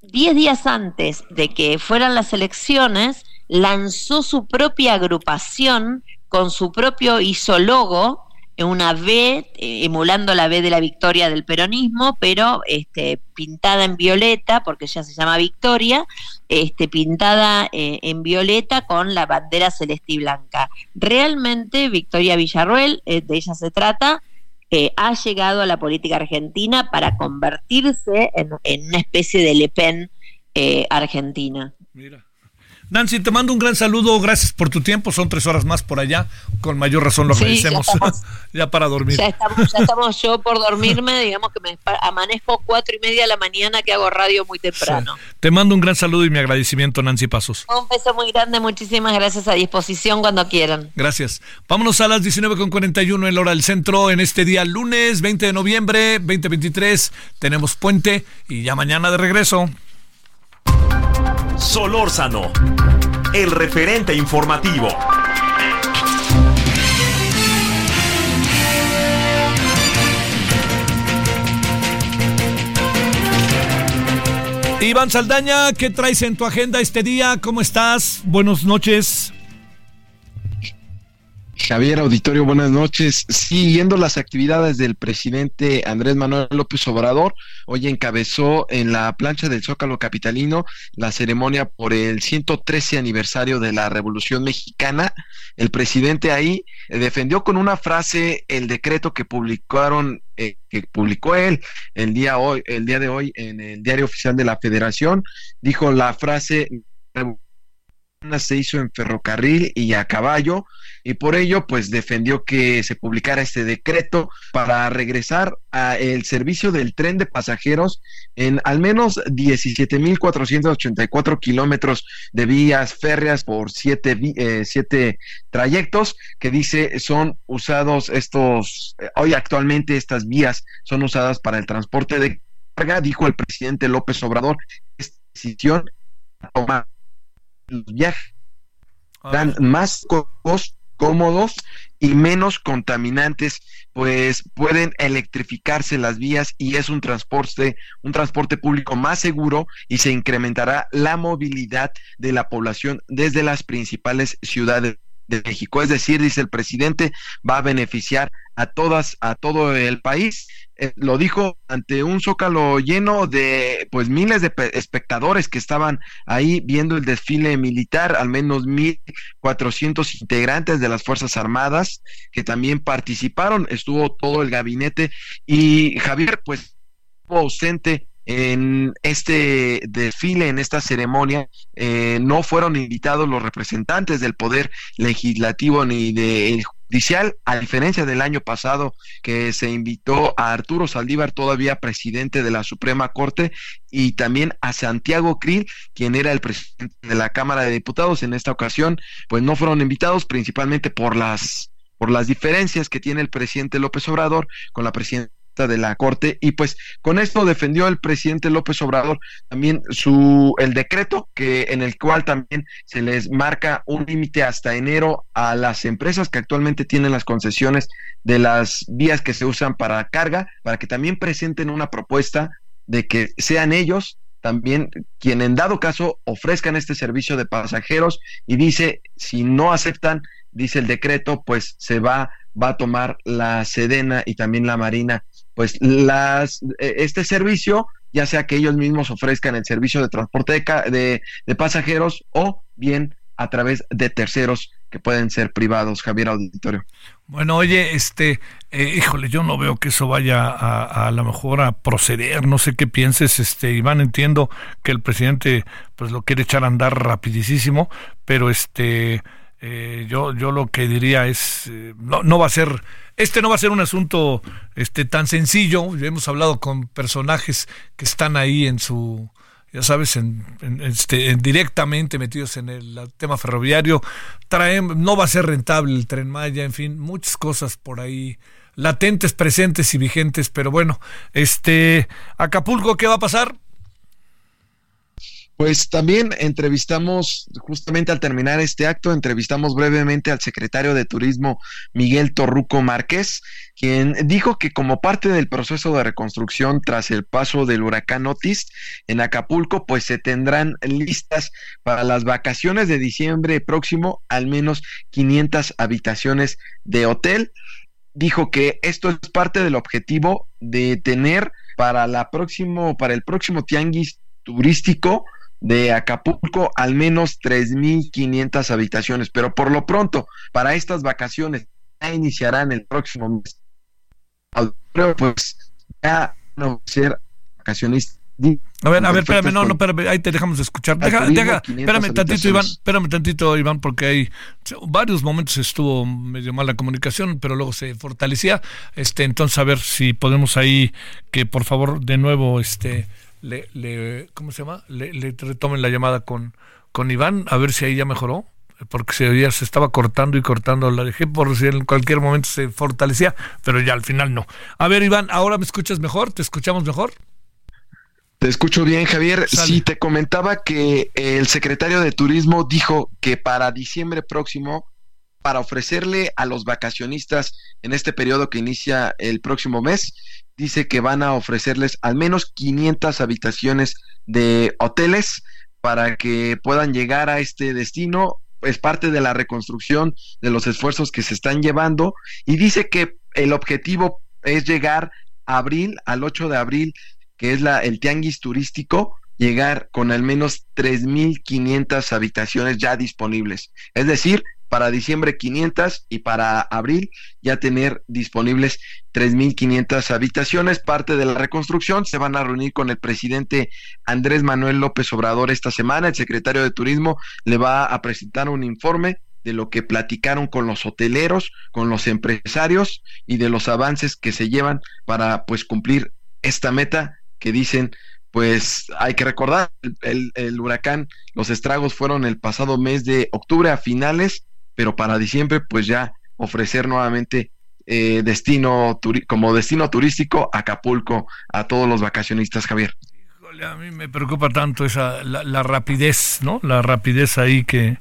diez días antes de que fueran las elecciones, lanzó su propia agrupación con su propio isólogo una B, eh, emulando la B de la victoria del peronismo, pero este, pintada en violeta, porque ella se llama Victoria, este, pintada eh, en violeta con la bandera celeste y blanca. Realmente Victoria Villarruel, eh, de ella se trata, ha llegado a la política argentina para convertirse en, en una especie de Le Pen argentina. Mira. Nancy, te mando un gran saludo, gracias por tu tiempo, son tres horas más por allá, con mayor razón lo agradecemos, ya, para dormir. Ya estamos, yo por dormirme, digamos que me amanezco cuatro y media de la mañana que hago radio muy temprano. Te mando un gran saludo y mi agradecimiento, Nancy Pasos. Un beso muy grande, muchísimas gracias a disposición cuando quieran. Gracias. Vámonos a las 19.41 en la hora del centro, en este día lunes 20 de noviembre 2023, tenemos puente y ya mañana de regreso. Solórzano, el referente informativo. Iván Saldaña, ¿qué traes en tu agenda este día? ¿Cómo estás? Buenas noches. Javier Auditorio, buenas noches. Siguiendo las actividades del presidente Andrés Manuel López Obrador, hoy encabezó en la plancha del Zócalo Capitalino la ceremonia por el 113 aniversario de la Revolución Mexicana. El presidente ahí eh, defendió con una frase el decreto que publicaron, eh, que publicó él el día hoy, el día de hoy en el diario oficial de la Federación. Dijo la frase se hizo en ferrocarril y a caballo y por ello pues defendió que se publicara este decreto para regresar a el servicio del tren de pasajeros en al menos 17.484 kilómetros de vías férreas por siete, eh, siete trayectos que dice son usados estos eh, hoy actualmente estas vías son usadas para el transporte de carga dijo el presidente López Obrador. Esta decisión tomar los viajes dan más cómodos y menos contaminantes, pues pueden electrificarse las vías y es un transporte, un transporte público más seguro y se incrementará la movilidad de la población desde las principales ciudades de México. Es decir, dice el presidente, va a beneficiar a todas, a todo el país. Eh, lo dijo ante un zócalo lleno de pues miles de espectadores que estaban ahí viendo el desfile militar, al menos mil cuatrocientos integrantes de las Fuerzas Armadas que también participaron, estuvo todo el gabinete y Javier pues ausente en este desfile, en esta ceremonia, eh, no fueron invitados los representantes del Poder Legislativo ni del judicial, a diferencia del año pasado que se invitó a Arturo Saldívar, todavía presidente de la Suprema Corte, y también a Santiago Krill, quien era el presidente de la Cámara de Diputados. En esta ocasión, pues no fueron invitados principalmente por las por las diferencias que tiene el presidente López Obrador con la presidenta de la Corte y pues con esto defendió el presidente López Obrador. También su el decreto que en el cual también se les marca un límite hasta enero a las empresas que actualmente tienen las concesiones de las vías que se usan para carga para que también presenten una propuesta de que sean ellos también quien en dado caso ofrezcan este servicio de pasajeros y dice si no aceptan dice el decreto pues se va va a tomar la Sedena y también la Marina pues las, e, este servicio, ya sea que ellos mismos ofrezcan el servicio de transporte de, de, pasajeros o bien a través de terceros que pueden ser privados, Javier Auditorio. Bueno, oye, este, eh, híjole, yo no veo que eso vaya a, a, lo mejor a proceder, no sé qué pienses, este, Iván, entiendo que el presidente pues lo quiere echar a andar rapidísimo, pero este, eh, yo, yo lo que diría es, eh, no, no va a ser este no va a ser un asunto este, tan sencillo. Ya hemos hablado con personajes que están ahí en su, ya sabes, en, este, directamente metidos en el tema ferroviario. Traen, no va a ser rentable el tren Maya, en fin, muchas cosas por ahí latentes, presentes y vigentes. Pero bueno, este Acapulco, ¿qué va a pasar? Pues también entrevistamos, justamente al terminar este acto, entrevistamos brevemente al secretario de Turismo Miguel Torruco Márquez, quien dijo que como parte del proceso de reconstrucción tras el paso del huracán Otis en Acapulco, pues se tendrán listas para las vacaciones de diciembre próximo al menos 500 habitaciones de hotel. Dijo que esto es parte del objetivo de tener para la próximo para el próximo tianguis turístico de Acapulco al menos 3.500 habitaciones, pero por lo pronto, para estas vacaciones ya iniciarán el próximo mes. Pues ya no ser vacacionistas. A ver, a ver, espérame, no, no, espérame, ahí te dejamos de escuchar. Deja, deja, espérame tantito, Iván, espérame tantito, Iván, porque hay varios momentos estuvo medio mala comunicación, pero luego se fortalecía. Este, entonces, a ver si podemos ahí que por favor de nuevo, este, le, le ¿cómo se llama? Le, retomen la llamada con, con Iván, a ver si ahí ya mejoró, porque se oía, se estaba cortando y cortando, la dejé por si en cualquier momento se fortalecía, pero ya al final no. A ver, Iván, ¿ahora me escuchas mejor? ¿Te escuchamos mejor? Te escucho bien, Javier. Sí, te comentaba que el secretario de Turismo dijo que para diciembre próximo, para ofrecerle a los vacacionistas en este periodo que inicia el próximo mes, dice que van a ofrecerles al menos 500 habitaciones de hoteles para que puedan llegar a este destino. Es parte de la reconstrucción de los esfuerzos que se están llevando y dice que el objetivo es llegar a abril, al 8 de abril, que es la, el tianguis turístico, llegar con al menos 3.500 habitaciones ya disponibles. Es decir, para diciembre 500 y para abril ya tener disponibles 3.500 habitaciones. Parte de la reconstrucción se van a reunir con el presidente Andrés Manuel López Obrador esta semana. El secretario de Turismo le va a presentar un informe de lo que platicaron con los hoteleros, con los empresarios y de los avances que se llevan para pues cumplir esta meta que dicen pues hay que recordar, el, el, huracán, los estragos fueron el pasado mes de octubre a finales pero para diciembre pues ya ofrecer nuevamente eh, destino como destino turístico Acapulco a todos los vacacionistas, Javier. Híjole, a mí me preocupa tanto esa la, rapidez, ¿no? La rapidez ahí que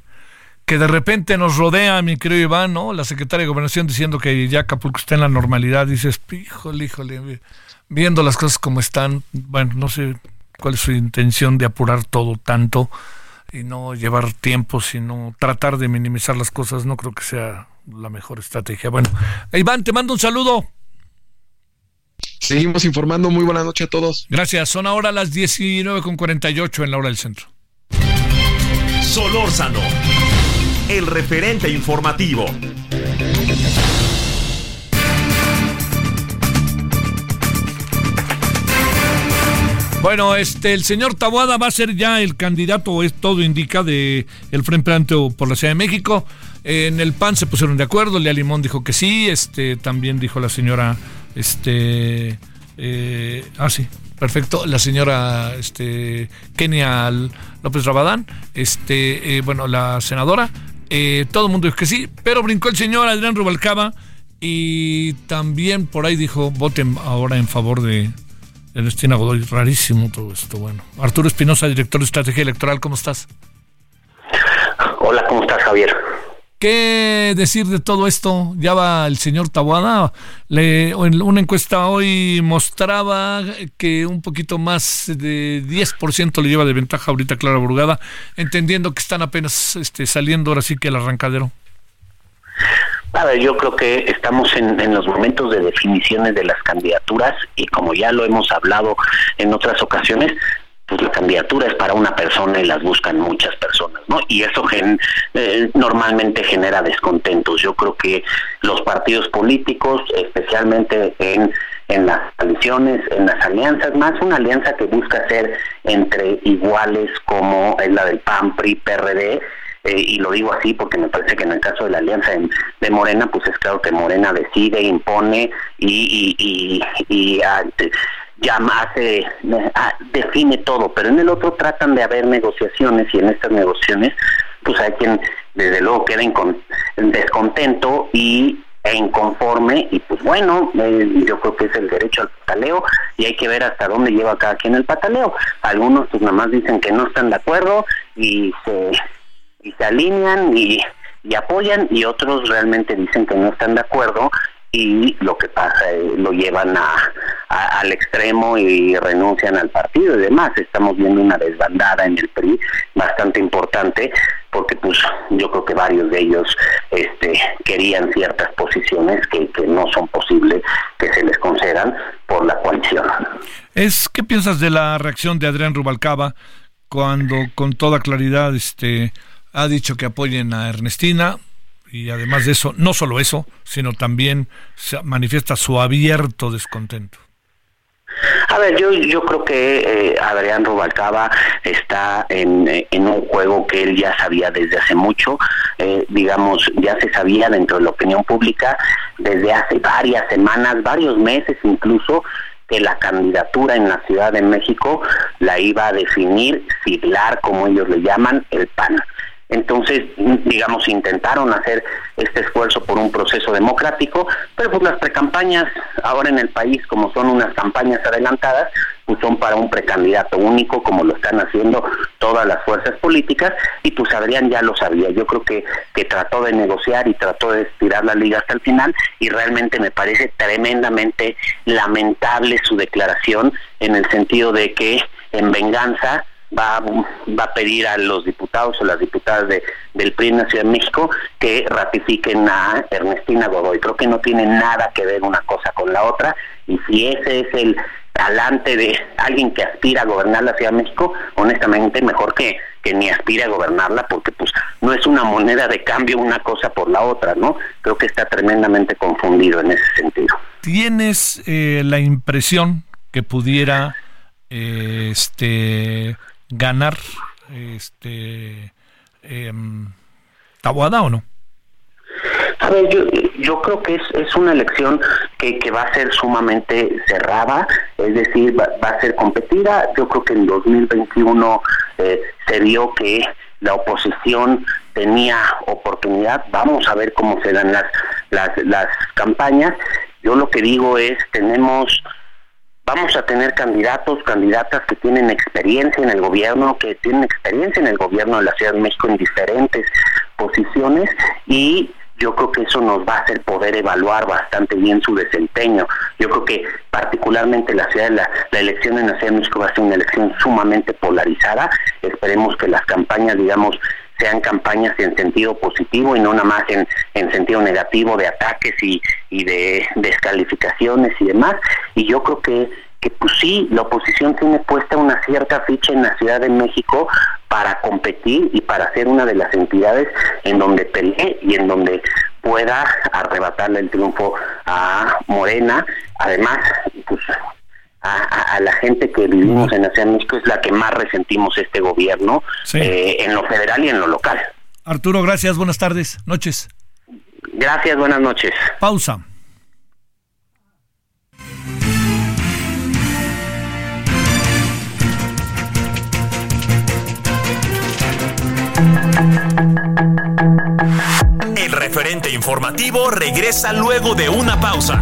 que de repente nos rodea, mi querido Iván, ¿no? La secretaria de Gobernación diciendo que ya Acapulco está en la normalidad, dices, híjole, híjole, viendo las cosas como están, bueno, no sé cuál es su intención de apurar todo tanto y no llevar tiempo, sino tratar de minimizar las cosas, no creo que sea la mejor estrategia. Bueno, Iván, te mando un saludo. Seguimos informando. Muy buena noche a todos. Gracias. Son ahora las 19.48 en la hora del centro. Solórzano, el referente informativo. Bueno, este, el señor Tabuada va a ser ya el candidato, es todo indica, de el Frente Amplio por la Ciudad de México. En el PAN se pusieron de acuerdo, Lea Limón dijo que sí, este, también dijo la señora, este, eh, ah sí, perfecto, la señora, este, Kenia López Rabadán, este, eh, bueno, la senadora, eh, todo el mundo dijo que sí, pero brincó el señor Adrián Rubalcaba y también por ahí dijo, voten ahora en favor de, Ernestina Godoy. Rarísimo todo esto. Bueno, Arturo Espinosa, director de Estrategia Electoral, ¿cómo estás? Hola, ¿cómo estás, Javier? ¿Qué decir de todo esto? Ya va el señor Tabuada. Le, en una encuesta hoy mostraba que un poquito más de 10% le lleva de ventaja ahorita Clara Burgada, entendiendo que están apenas este, saliendo ahora sí que el arrancadero. Ver, yo creo que estamos en, en, los momentos de definiciones de las candidaturas y como ya lo hemos hablado en otras ocasiones, pues la candidatura es para una persona y las buscan muchas personas, ¿no? Y eso gen, eh, normalmente genera descontentos. Yo creo que los partidos políticos, especialmente en en las coaliciones, en las alianzas, más una alianza que busca ser entre iguales como es la del PAN, PRI, PRD, eh, y lo digo así porque me parece que en el caso de la alianza de, Morena, pues es claro que Morena decide, impone y, y, y, ah, ya hace, ah, define todo, pero en el otro tratan de haber negociaciones y en estas negociaciones pues hay quien desde luego queda en descontento y e inconforme y pues bueno, eh, yo creo que es el derecho al pataleo y hay que ver hasta dónde lleva cada quien el pataleo. Algunos pues nada más dicen que no están de acuerdo y se y se alinean y, apoyan y otros realmente dicen que no están de acuerdo y lo que pasa eh, lo llevan a, al extremo y renuncian al partido y demás. Estamos viendo una desbandada en el PRI bastante importante porque pues yo creo que varios de ellos este, querían ciertas posiciones que, no son posibles que se les concedan por la coalición. Es ¿qué piensas de la reacción de Adrián Rubalcaba cuando con toda claridad este ha dicho que apoyen a Ernestina y además de eso, no solo eso, sino también se manifiesta su abierto descontento. A ver, yo, yo creo que eh, Adrián Rubalcaba está en, eh, en, un juego que él ya sabía desde hace mucho, eh, digamos, ya se sabía dentro de la opinión pública desde hace varias semanas, varios meses incluso, que la candidatura en la Ciudad de México la iba a definir, siglar, como ellos le llaman, el PAN. Entonces, digamos, intentaron hacer este esfuerzo por un proceso democrático, pero pues las precampañas ahora en el país, como son unas campañas adelantadas, pues son para un precandidato único, como lo están haciendo todas las fuerzas políticas, y pues Adrián ya lo sabía. Yo creo que, que trató de negociar y trató de estirar la liga hasta el final, y realmente me parece tremendamente lamentable su declaración en el sentido de que en venganza va, va a pedir a los diputados o las diputadas de, del PRI en Ciudad de México que ratifiquen a Ernestina Godoy. Creo que no tiene nada que ver una cosa con la otra y si ese es el talante de alguien que aspira a gobernar la Ciudad de México, honestamente mejor que, que ni aspire a gobernarla porque pues no es una moneda de cambio una cosa por la otra, ¿no? Creo que está tremendamente confundido en ese sentido. ¿Tienes eh, la impresión que pudiera eh, este ganar este eh, Tabuada o no? A ver, yo, creo que es, es una elección que, que va a ser sumamente cerrada, es decir, va, a ser competida. Yo creo que en 2021 eh, se vio que la oposición tenía oportunidad. Vamos a ver cómo se dan las, las, las campañas. Yo lo que digo es, tenemos vamos a tener candidatos, candidatas que tienen experiencia en el gobierno, que tienen experiencia en el gobierno de la Ciudad de México en diferentes posiciones y yo creo que eso nos va a hacer poder evaluar bastante bien su desempeño. Yo creo que particularmente la ciudad la, la elección en la Ciudad de México va a ser una elección sumamente polarizada. Esperemos que las campañas, digamos, sean campañas en sentido positivo y no nada más en, en sentido negativo de ataques y, y de descalificaciones y demás. Y yo creo que, que pues sí, la oposición tiene puesta una cierta ficha en la Ciudad de México para competir y para ser una de las entidades en donde pelee y en donde pueda arrebatarle el triunfo a Morena. Además, pues a, la gente que vivimos en la Ciudad de México es la que más resentimos este gobierno eh, en lo federal y en lo local. Arturo, gracias, buenas tardes, noches. Gracias, buenas noches. Pausa. El referente informativo regresa luego de una pausa.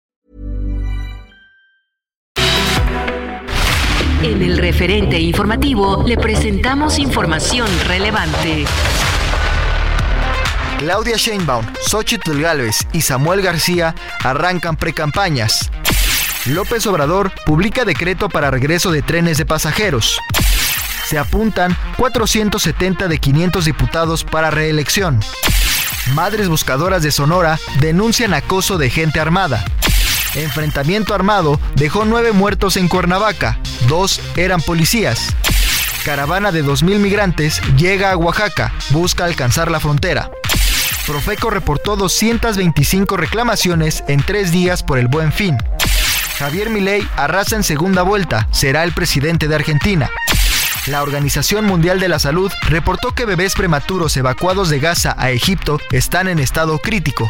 En el referente informativo le presentamos información relevante. Claudia Sheinbaum, Xochitl Gálvez y Samuel García arrancan precampañas. López Obrador publica decreto para regreso de trenes de pasajeros. Se apuntan 470 de 500 diputados para reelección. Madres buscadoras de Sonora denuncian acoso de gente armada. Enfrentamiento armado dejó nueve muertos en Cuernavaca, dos eran policías. Caravana de 2.000 migrantes llega a Oaxaca, busca alcanzar la frontera. Profeco reportó 225 reclamaciones en tres días por el buen fin. Javier Milei arrasa en segunda vuelta, será el presidente de Argentina. La Organización Mundial de la Salud reportó que bebés prematuros evacuados de Gaza a Egipto están en estado crítico.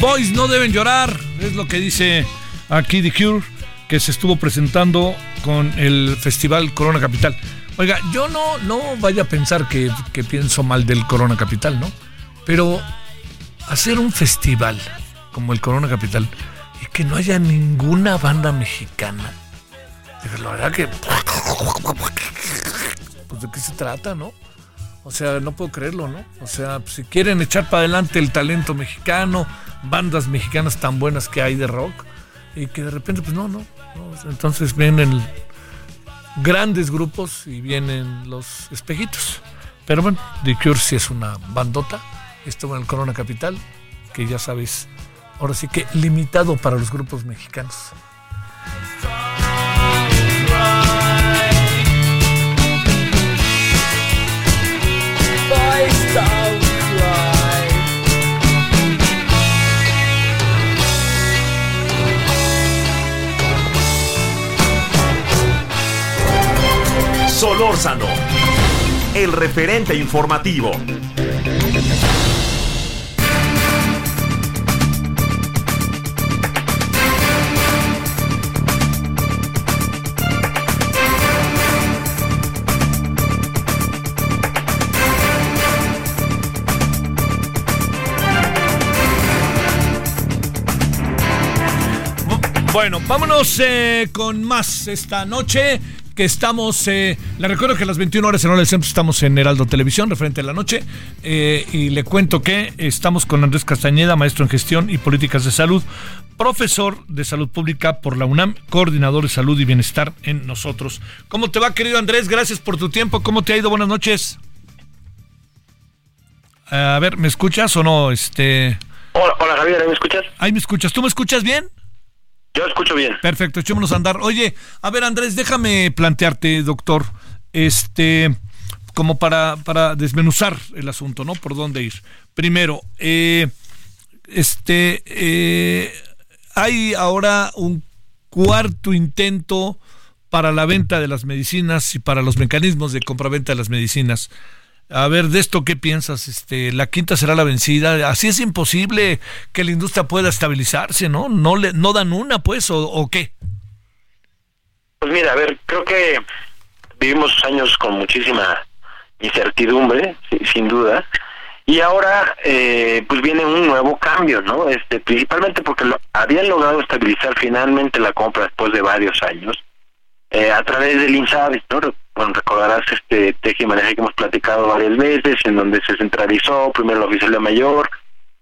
boys no deben llorar, es lo que dice aquí The Cure, que se estuvo presentando con el festival Corona Capital. Oiga, yo no, no vaya a pensar que, que pienso mal del Corona Capital, ¿no? Pero hacer un festival como el Corona Capital y que no haya ninguna banda mexicana, la verdad que... Pues de qué se trata, ¿no? O sea, no puedo creerlo, ¿no? O sea, si quieren echar para adelante el talento mexicano, bandas mexicanas tan buenas que hay de rock, y que de repente, pues no, no. Entonces vienen grandes grupos y vienen los espejitos. Pero bueno, The Cure sí es una bandota. Estuvo en el Corona Capital, que ya sabéis, ahora sí que limitado para los grupos mexicanos. Solórzano, el referente informativo. Bueno, vámonos eh, con más esta noche que estamos, eh, le recuerdo que a las 21 horas en hora del centro estamos en Heraldo Televisión, referente a la noche, eh, y le cuento que estamos con Andrés Castañeda, maestro en gestión y políticas de salud, profesor de salud pública por la UNAM, coordinador de salud y bienestar en nosotros. ¿Cómo te va, querido Andrés? Gracias por tu tiempo. ¿Cómo te ha ido? Buenas noches. A ver, ¿me escuchas o no? Este... Hola, hola Javier, ¿me escuchas? Ahí me escuchas. ¿Tú me escuchas bien? Yo escucho bien. Perfecto, echémonos a andar. Oye, a ver Andrés, déjame plantearte, doctor, este, como para, para desmenuzar el asunto, ¿no? Por dónde ir. Primero, eh, este, eh, hay ahora un cuarto intento para la venta de las medicinas y para los mecanismos de compraventa de las medicinas. A ver, de esto, ¿qué piensas? Este, la quinta será la vencida. Así es imposible que la industria pueda estabilizarse, ¿no? No le, no dan una, pues, o, qué. Pues mira, a ver, creo que vivimos años con muchísima incertidumbre, sin duda, y ahora, eh, pues viene un nuevo cambio, ¿no? Este, principalmente porque lo, habían logrado estabilizar finalmente la compra después de varios años eh, a través del INSABI, ¿no? Bueno, recordarás este teje y maneje que hemos platicado varias veces, en donde se centralizó primero la oficialía mayor,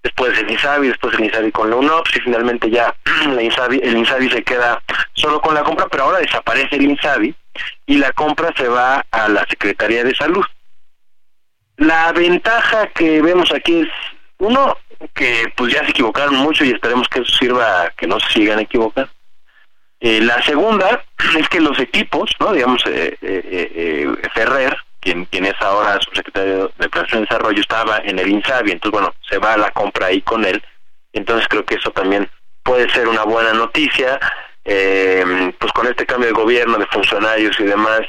después el INSABI, después el INSABI con la UNOPS y finalmente ya la INSABI, el INSABI se queda solo con la compra, pero ahora desaparece el INSABI y la compra se va a la Secretaría de Salud. La ventaja que vemos aquí es, uno, que pues ya se equivocaron mucho y esperemos que eso sirva que no se sigan equivocando. Eh, la segunda es que los equipos, ¿no? digamos, eh, eh, Ferrer, quien, quien es ahora subsecretario de Planeación y Desarrollo, estaba en el INSABI, entonces, bueno, se va a la compra ahí con él. Entonces, creo que eso también puede ser una buena noticia. pues con este cambio de gobierno, de funcionarios y demás,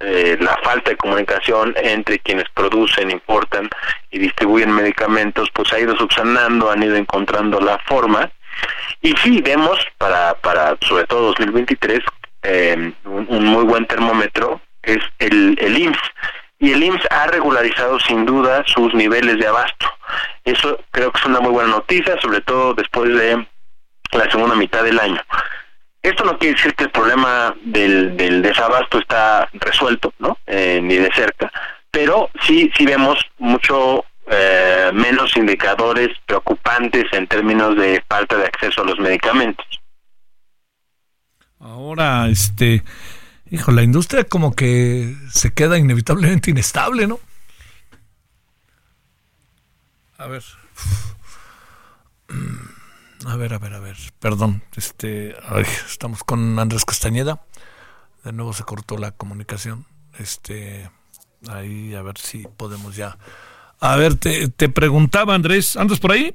la falta de comunicación entre quienes producen, importan y distribuyen medicamentos, pues ha ido subsanando, han ido encontrando la forma y sí, vemos para, para sobre todo 2023 eh, un, muy buen termómetro, es el, el IMSS. Y el IMSS ha regularizado sin duda sus niveles de abasto. Eso creo que es una muy buena noticia, sobre todo después de la segunda mitad del año. Esto no quiere decir que el problema del, del desabasto está resuelto, ¿no? Eh, ni de cerca, pero sí, sí vemos mucho eh, menos indicadores preocupantes en términos de falta de acceso a los medicamentos. Ahora, este, hijo, la industria como que se queda inevitablemente inestable, ¿no? A ver. A ver, a ver, a ver. Perdón, este, estamos con Andrés Castañeda. De nuevo se cortó la comunicación. Este, ahí a ver si podemos ya a ver, te, te preguntaba Andrés, ¿andas por ahí?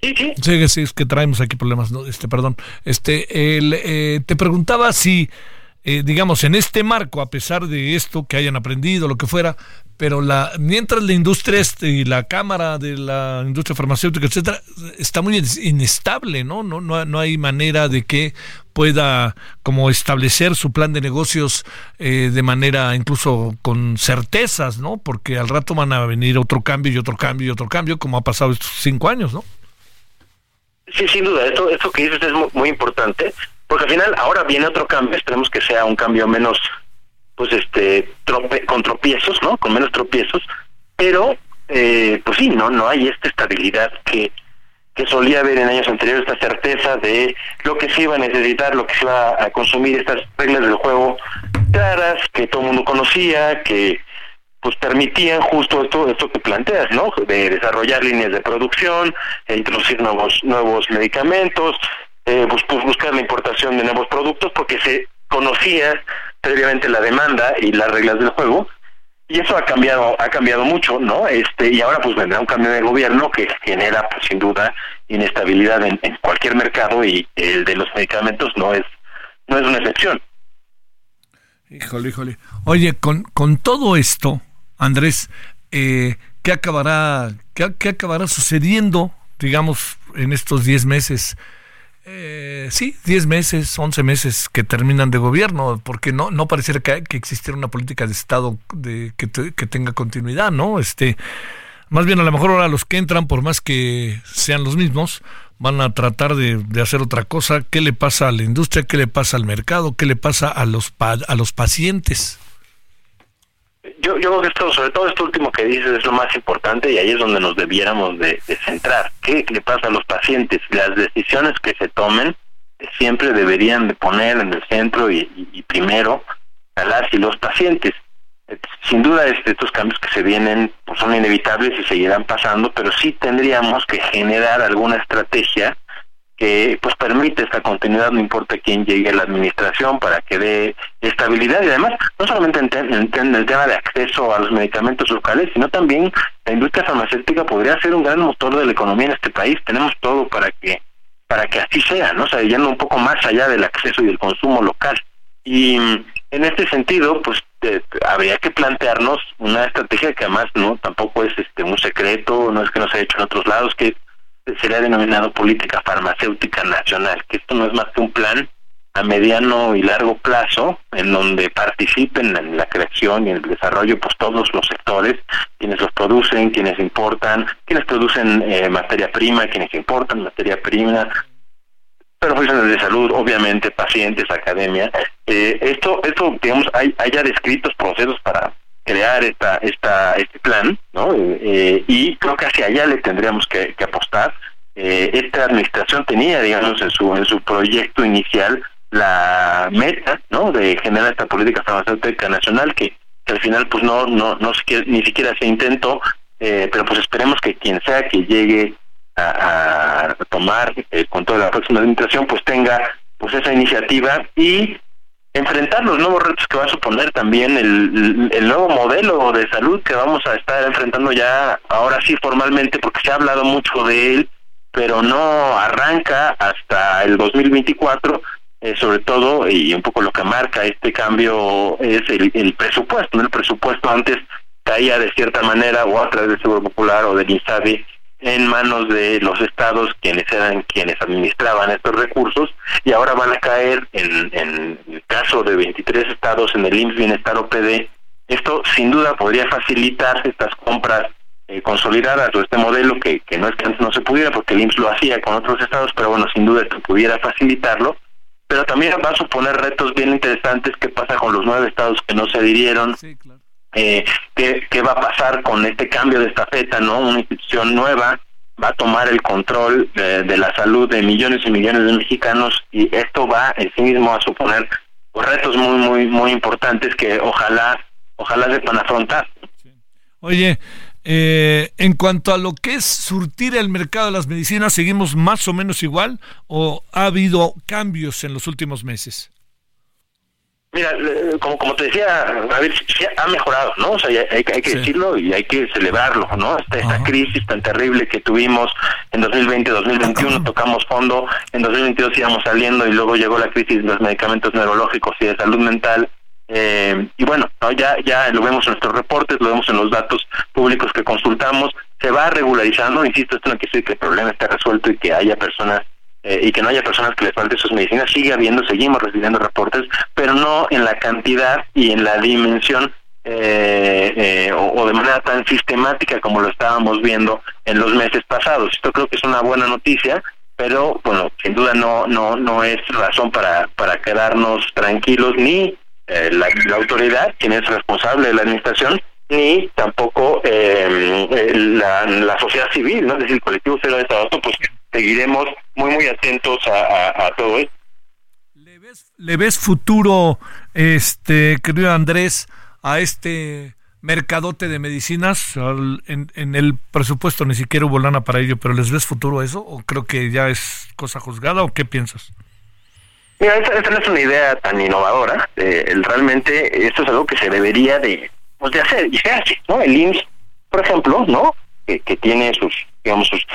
Sí, sí. Sí, sí, es que traemos aquí problemas, ¿no? este, perdón. Este, el, eh, te preguntaba si, eh, digamos, en este marco, a pesar de esto que hayan aprendido, lo que fuera, pero la mientras la industria este, y la cámara de la industria farmacéutica etcétera está muy inestable no no no, no hay manera de que pueda como establecer su plan de negocios eh, de manera incluso con certezas no porque al rato van a venir otro cambio y otro cambio y otro cambio como ha pasado estos cinco años no sí sin duda esto esto que dices es muy, muy importante porque al final ahora viene otro cambio esperemos que sea un cambio menos pues este con tropiezos, ¿no? Con menos tropiezos, pero eh, pues sí, no no hay esta estabilidad que que solía haber en años anteriores, esta certeza de lo que se iba a necesitar, lo que se iba a consumir, estas reglas del juego claras que todo el mundo conocía, que pues permitían justo esto esto que planteas, ¿no? De desarrollar líneas de producción, e introducir nuevos nuevos medicamentos, eh, pues buscar la importación de nuevos productos porque se conocía previamente la demanda y las reglas del juego y eso ha cambiado ha cambiado mucho no este y ahora pues vendrá un cambio de gobierno que genera pues sin duda inestabilidad en, cualquier mercado y el de los medicamentos no es no es una excepción Híjole, híjole. Oye, con, con todo esto, Andrés, eh, ¿qué acabará, qué, qué acabará sucediendo, digamos, en estos 10 meses? Eh, sí, 10 meses, 11 meses que terminan de gobierno, porque no, no pareciera que, existiera una política de Estado de, que, tenga continuidad, ¿no? Este, más bien a lo mejor ahora los que entran, por más que sean los mismos, van a tratar de, de, hacer otra cosa. ¿Qué le pasa a la industria? ¿Qué le pasa al mercado? ¿Qué le pasa a los, a los pacientes? Yo, yo creo que esto, sobre todo esto último que dices es lo más importante y ahí es donde nos debiéramos de, centrar. ¿Qué le pasa a los pacientes? Las decisiones que se tomen siempre deberían de poner en el centro y, primero a las y los pacientes. Sin duda este, estos cambios que se vienen pues, son inevitables y seguirán pasando, pero sí tendríamos que generar alguna estrategia que pues permite esta continuidad, no importa quién llegue a la administración, para que dé estabilidad y además no solamente en, el tema de acceso a los medicamentos locales, sino también la industria farmacéutica podría ser un gran motor de la economía en este país. Tenemos todo para que para que así sea, ¿no? O sea, yendo un poco más allá del acceso y el consumo local. Y en este sentido, pues habría que plantearnos una estrategia que además no tampoco es este un secreto, no es que no se haya hecho en otros lados, que sería denominado política farmacéutica nacional, que esto no es más que un plan a mediano y largo plazo en donde participen en la creación y en el desarrollo pues todos los sectores, quienes los producen, quienes importan, quienes producen eh, materia prima, quienes importan materia prima, profesionales de salud, obviamente pacientes, academia. Eh, esto, esto digamos, hay, hay ya descritos procesos para crear esta, esta, este plan, ¿no? Eh, y creo que hacia allá le tendríamos que, apostar. Eh, esta administración tenía, digamos, en su, en su proyecto inicial la meta, ¿no? De generar esta política farmacéutica nacional que, al final, pues no, no, no ni siquiera se intentó, eh, pero pues esperemos que quien sea que llegue a, a tomar el control de la próxima administración, pues tenga pues esa iniciativa y enfrentar los nuevos retos que va a suponer también el, nuevo modelo de salud que vamos a estar enfrentando ya ahora sí formalmente porque se ha hablado mucho de él pero no arranca hasta el 2024 eh, sobre todo y un poco lo que marca este cambio es el, el presupuesto el presupuesto antes caía de cierta manera o a través del Seguro Popular o del INSABI en manos de los estados quienes eran quienes administraban estos recursos y ahora van a caer en, en el caso de 23 estados en el IMSS Bienestar OPD. Esto sin duda podría facilitar estas compras eh, consolidadas o este modelo que, que no es que antes no se pudiera porque el IMSS lo hacía con otros estados, pero bueno, sin duda esto pudiera facilitarlo. Pero también va a suponer retos bien interesantes. ¿Qué pasa con los nueve estados que no se adhirieron? Eh, ¿qué, va a pasar con este cambio de estafeta, ¿no? Una institución nueva va a tomar el control de, la salud de millones y millones de mexicanos y esto va en sí mismo a suponer retos muy muy muy importantes que ojalá ojalá sepan afrontar. Oye, eh, en cuanto a lo que es surtir el mercado de las medicinas, ¿seguimos más o menos igual o ha habido cambios en los últimos meses? Mira, como, como te decía, a ver, ha mejorado, ¿no? O sea, hay, hay que decirlo y hay que celebrarlo, ¿no? Esta, esta crisis tan terrible que tuvimos en 2020, 2021, tocamos fondo, en 2022 íbamos saliendo y luego llegó la crisis de los medicamentos neurológicos y de salud mental. Eh, y bueno, ya, ya lo vemos en nuestros reportes, lo vemos en los datos públicos que consultamos, se va regularizando, insisto, esto no quiere decir que el problema esté resuelto y que haya personas eh, y que no haya personas que les falte sus medicinas, sigue habiendo, seguimos recibiendo reportes, pero no en la cantidad y en la dimensión eh, eh, o, de manera tan sistemática como lo estábamos viendo en los meses pasados. Esto creo que es una buena noticia, pero bueno, sin duda no no no es razón para para quedarnos tranquilos ni la, autoridad, quien es responsable de la administración, ni tampoco la, la sociedad civil, ¿no? Es decir, el colectivo cero de Estado, pues seguiremos muy, muy atentos a, todo esto. ¿Le ves, futuro, este querido Andrés, a este mercadote de medicinas? en, en, el presupuesto ni siquiera hubo lana para ello, pero ¿les ves futuro a eso? ¿O creo que ya es cosa juzgada? ¿O qué piensas? Mira, esta, no es una idea tan innovadora. Eh, realmente esto es algo que se debería de, pues, de hacer y se hace, ¿no? El IMSS, por ejemplo, ¿no? que tiene sus digamos, sus,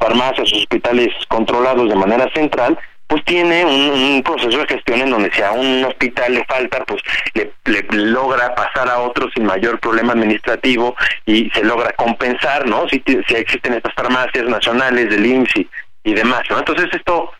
farmacias, sus hospitales controlados de manera central, pues tiene un, proceso de gestión en donde si a un hospital le falta, pues le, logra pasar a otro sin mayor problema administrativo y se logra compensar, ¿no? Si, si existen estas farmacias nacionales del IMSS y, demás, ¿no? Entonces esto,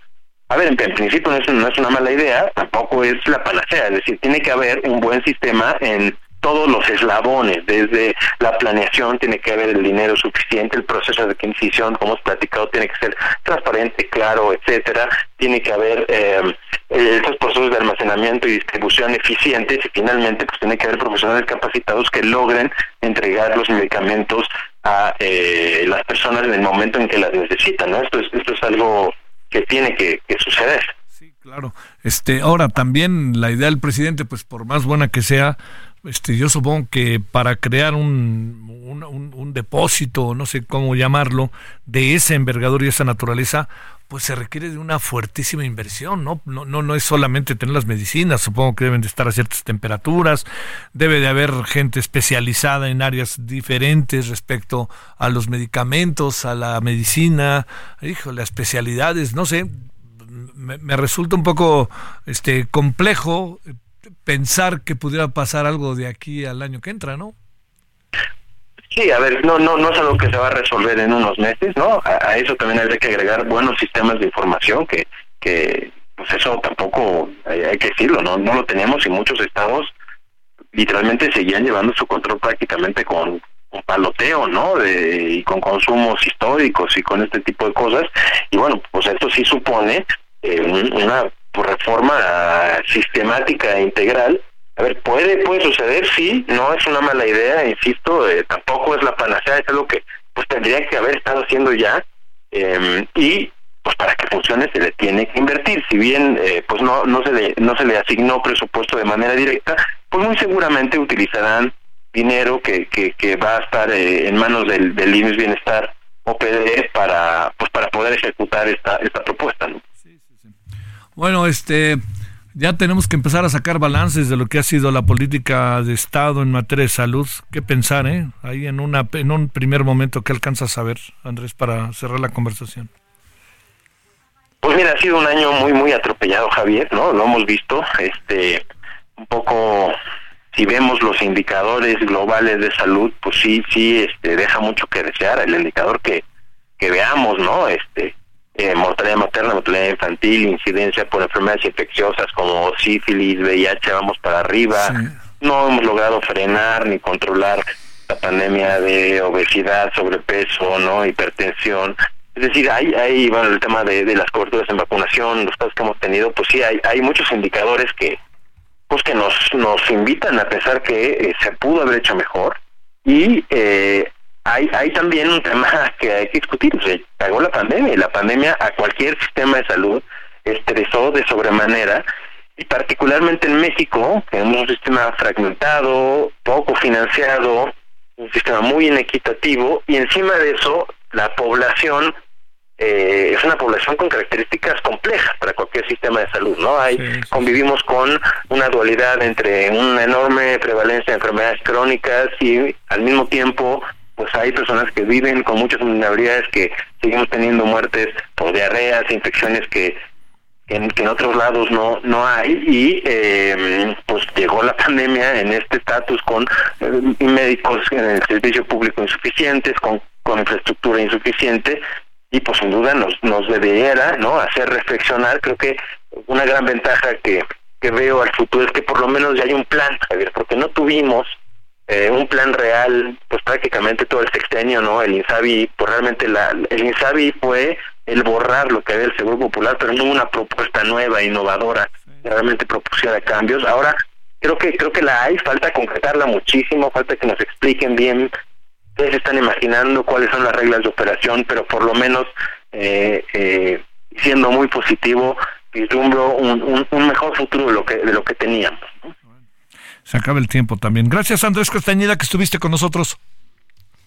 a ver, en, principio no es, no es una mala idea, tampoco es la panacea, es decir, tiene que haber un buen sistema en todos los eslabones, desde la planeación tiene que haber el dinero suficiente, el proceso de adquisición, como hemos platicado, tiene que ser transparente, claro, etcétera, tiene que haber eh, estos procesos de almacenamiento y distribución eficientes y finalmente pues tiene que haber profesionales capacitados que logren entregar los medicamentos a eh, las personas en el momento en que las necesitan, ¿no? Esto es, esto es algo que tiene que, que suceder. Sí, claro. Este, ahora también la idea del presidente, pues por más buena que sea, este, yo supongo que para crear un, un, depósito, no sé cómo llamarlo, de esa envergadura y esa naturaleza, pues se requiere de una fuertísima inversión, ¿no? No, no, no es solamente tener las medicinas, supongo que deben de estar a ciertas temperaturas, debe de haber gente especializada en áreas diferentes respecto a los medicamentos, a la medicina, hijo, las especialidades, no sé, me, me, resulta un poco este complejo pensar que pudiera pasar algo de aquí al año que entra, ¿no? Sí, a ver, no, no, no es algo que se va a resolver en unos meses, ¿no? A, eso también hay que agregar buenos sistemas de información que, que pues eso tampoco hay, que decirlo, ¿no? No lo teníamos y muchos estados literalmente seguían llevando su control prácticamente con, con paloteo, ¿no? De, y con consumos históricos y con este tipo de cosas. Y bueno, pues esto sí supone eh, una reforma sistemática e integral. A ver, puede puede suceder, sí, no es una mala idea, insisto, eh, tampoco es la panacea, es algo que pues tendría que haber estado haciendo ya em, y pues para que funcione se le tiene que invertir, si bien eh, pues no no se le no se le asignó presupuesto de manera directa, pues muy seguramente utilizarán dinero que, que, que va a estar eh, en manos del, del Bienestar OPD para pues para poder ejecutar esta esta propuesta, ¿no? Bueno, este, ya tenemos que empezar a sacar balances de lo que ha sido la política de Estado en materia de salud. ¿Qué pensar, eh? Ahí en, una, en un primer momento, ¿qué alcanzas a ver, Andrés, para cerrar la conversación? Pues mira, ha sido un año muy, muy atropellado, Javier, ¿no? Lo hemos visto, este, un poco, si vemos los indicadores globales de salud, pues sí, sí, este, deja mucho que desear. El indicador que, que veamos, ¿no? Este, eh, mortalidad materna, mortalidad infantil, incidencia por enfermedades infecciosas como sífilis, VIH, vamos para arriba. No hemos logrado frenar ni controlar la pandemia de obesidad, sobrepeso, no hipertensión. Es decir, hay, hay bueno, el tema de, las coberturas en vacunación, los casos que hemos tenido, pues sí, hay, hay muchos indicadores que pues que nos, nos invitan a pensar que eh, se pudo haber hecho mejor y eh, hay, hay también un tema que hay que discutir. Se pagó la pandemia y la pandemia a cualquier sistema de salud estresó de sobremanera y particularmente en México tenemos un sistema fragmentado, poco financiado, un sistema muy inequitativo y encima de eso la población eh, es una población con características complejas para cualquier sistema de salud, ¿no? Hay convivimos con una dualidad entre una enorme prevalencia de enfermedades crónicas y al mismo tiempo pues hay personas que viven con muchas vulnerabilidades que seguimos teniendo muertes por diarreas, infecciones que, en, que en otros lados no no hay. Y eh, pues llegó la pandemia en este estatus con eh, médicos en el servicio público insuficientes, con, con infraestructura insuficiente y pues sin duda nos, nos debiera no hacer reflexionar, creo que una gran ventaja que, que veo al futuro es que por lo menos ya hay un plan, Javier, porque no tuvimos eh, un plan real, pues prácticamente todo el sextenio, ¿no? El INSABI, pues realmente la, el INSABI fue el borrar lo que había el Seguro Popular, pero no una propuesta nueva, innovadora, realmente propusiera cambios. Ahora, creo que creo que la hay, falta concretarla muchísimo, falta que nos expliquen bien qué se están imaginando, cuáles son las reglas de operación, pero por lo menos, eh, eh, siendo muy positivo, vislumbro un, un, un mejor futuro de lo que, de lo que teníamos. Se acaba el tiempo también. Gracias Andrés Castañeda que estuviste con nosotros.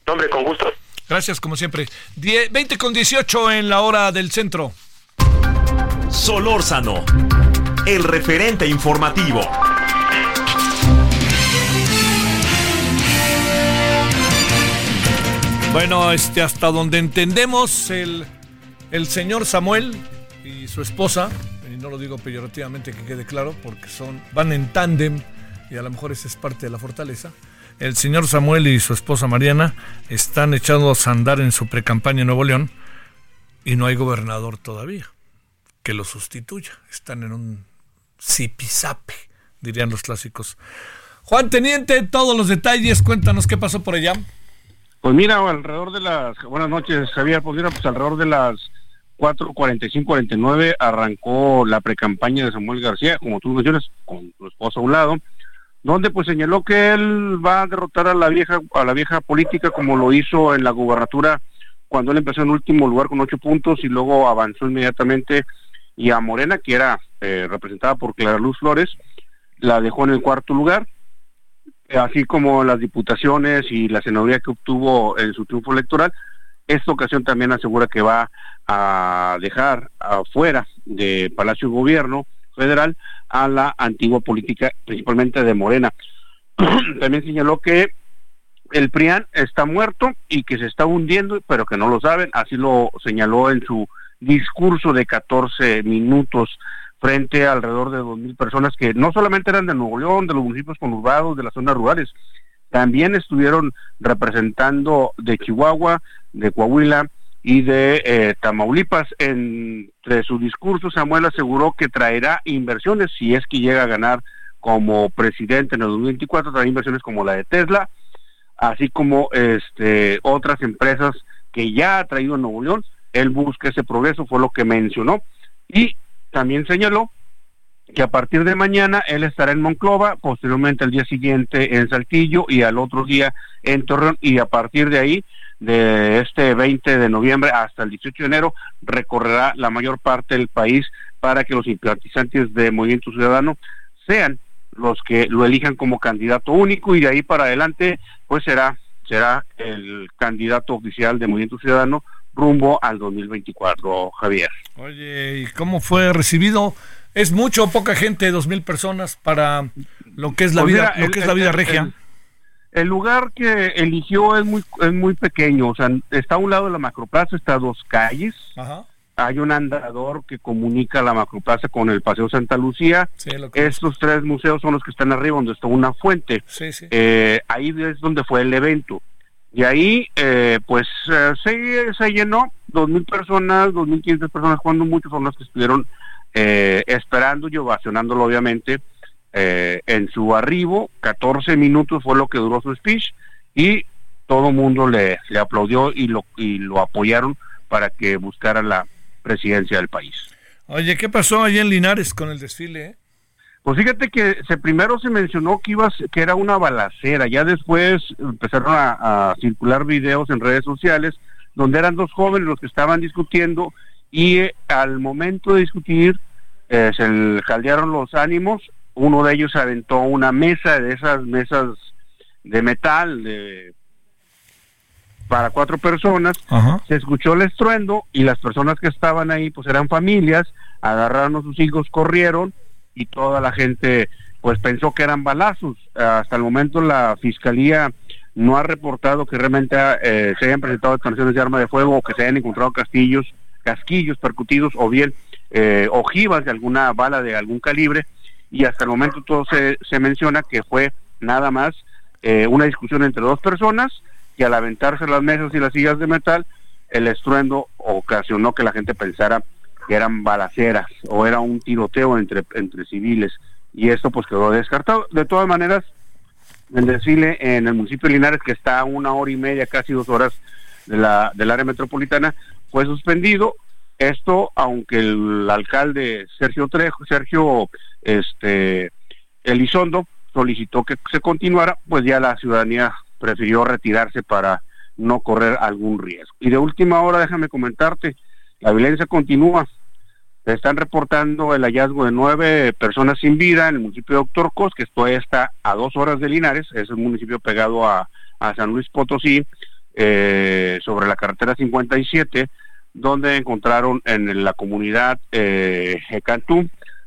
Hombre, con gusto. Gracias como siempre. 20 con 18 en la hora del centro. Solórzano, el referente informativo. Bueno, este, hasta donde entendemos, el, el señor Samuel y su esposa no lo digo peyorativamente que quede claro, porque son van en tándem y a lo mejor esa es parte de la fortaleza. El señor Samuel y su esposa Mariana están echados a andar en su precampaña en Nuevo León y no hay gobernador todavía que lo sustituya. Están en un zipizape, dirían los clásicos. Juan Teniente, todos los detalles, cuéntanos qué pasó por allá. Pues mira, alrededor de las, buenas noches Javier, pues mira, pues alrededor de las 4.45, 49 arrancó la precampaña de Samuel García, como tú mencionas, con tu esposa a un lado, donde pues señaló que él va a derrotar a la vieja, a la vieja política como lo hizo en la gubernatura cuando él empezó en último lugar con ocho puntos y luego avanzó inmediatamente y a Morena, que era eh, representada por Clara Luz Flores, la dejó en el cuarto lugar, así como las diputaciones y la senaduría que obtuvo en su triunfo electoral. Esta ocasión también asegura que va a dejar afuera de Palacio Gobierno Federal a la antigua política, principalmente de Morena. también señaló que el PRIAN está muerto y que se está hundiendo, pero que no lo saben, así lo señaló en su discurso de 14 minutos frente a alrededor de 2.000 personas que no solamente eran de Nuevo León, de los municipios conurbados, de las zonas rurales, también estuvieron representando de Chihuahua, de Coahuila y de eh, Tamaulipas. Entre su discurso, Samuel aseguró que traerá inversiones si es que llega a ganar como presidente en el 2024, traerá inversiones como la de Tesla, así como este, otras empresas que ya ha traído Nuevo León. Él busca ese progreso, fue lo que mencionó. Y también señaló que a partir de mañana él estará en Monclova, posteriormente al día siguiente en Saltillo y al otro día en Torreón y a partir de ahí, de este 20 de noviembre hasta el 18 de enero, recorrerá la mayor parte del país para que los simpatizantes de Movimiento Ciudadano sean los que lo elijan como candidato único y de ahí para adelante pues será será el candidato oficial de Movimiento Ciudadano rumbo al 2024, Javier. Oye, ¿y cómo fue recibido? ¿Es mucho o poca gente, dos mil personas para lo que es la pues vida, lo que es la vida regia? El, lugar que eligió es muy es muy pequeño, o sea, está a un lado de la macroplaza, está a dos calles. Ajá hay un andador que comunica la macroplaza con el Paseo Santa Lucía. Estos tres museos son los que están arriba, donde está una fuente. Eh, ahí es donde fue el evento. Y ahí, eh, pues, eh, se, se, llenó, dos mil personas, dos mil quinientas personas, cuando muchos son los que estuvieron esperando y ovacionándolo, obviamente, en su arribo. 14 minutos fue lo que duró su speech y todo mundo le, le aplaudió y lo, y lo apoyaron para que buscara la, presidencia del país. Oye, ¿qué pasó allá en Linares con el desfile? Eh? Pues fíjate que se, primero se mencionó que, iba, que era una balacera, ya después empezaron a, circular videos en redes sociales donde eran dos jóvenes los que estaban discutiendo y eh, al momento de discutir eh, se caldearon los ánimos, uno de ellos aventó una mesa de esas mesas de metal, de para cuatro personas, se escuchó el estruendo y las personas que estaban ahí pues eran familias, agarraron a sus hijos, corrieron y toda la gente pues pensó que eran balazos. Hasta el momento la fiscalía no ha reportado que realmente eh, se hayan presentado detonaciones de arma de fuego o que se hayan encontrado castillos, casquillos percutidos o bien eh, ojivas de alguna bala de algún calibre y hasta el momento todo se, se menciona que fue nada más eh, una discusión entre dos personas y al aventarse las mesas y las sillas de metal, el estruendo ocasionó que la gente pensara que eran balaceras o era un tiroteo entre, entre civiles y esto pues quedó descartado. De todas maneras, el desfile en el municipio de Linares, que está a una hora y media, casi dos horas de la, del área metropolitana, fue suspendido. Esto, aunque el alcalde Sergio Trejo, Sergio este, Elizondo solicitó que se continuara, pues ya la ciudadanía prefirió retirarse para no correr algún riesgo. Y de última hora, déjame comentarte, la violencia continúa. están reportando el hallazgo de nueve personas sin vida en el municipio de Doctor Cos, que esto está a dos horas de Linares, es un municipio pegado a, San Luis Potosí, eh, sobre la carretera 57, donde encontraron en la comunidad eh,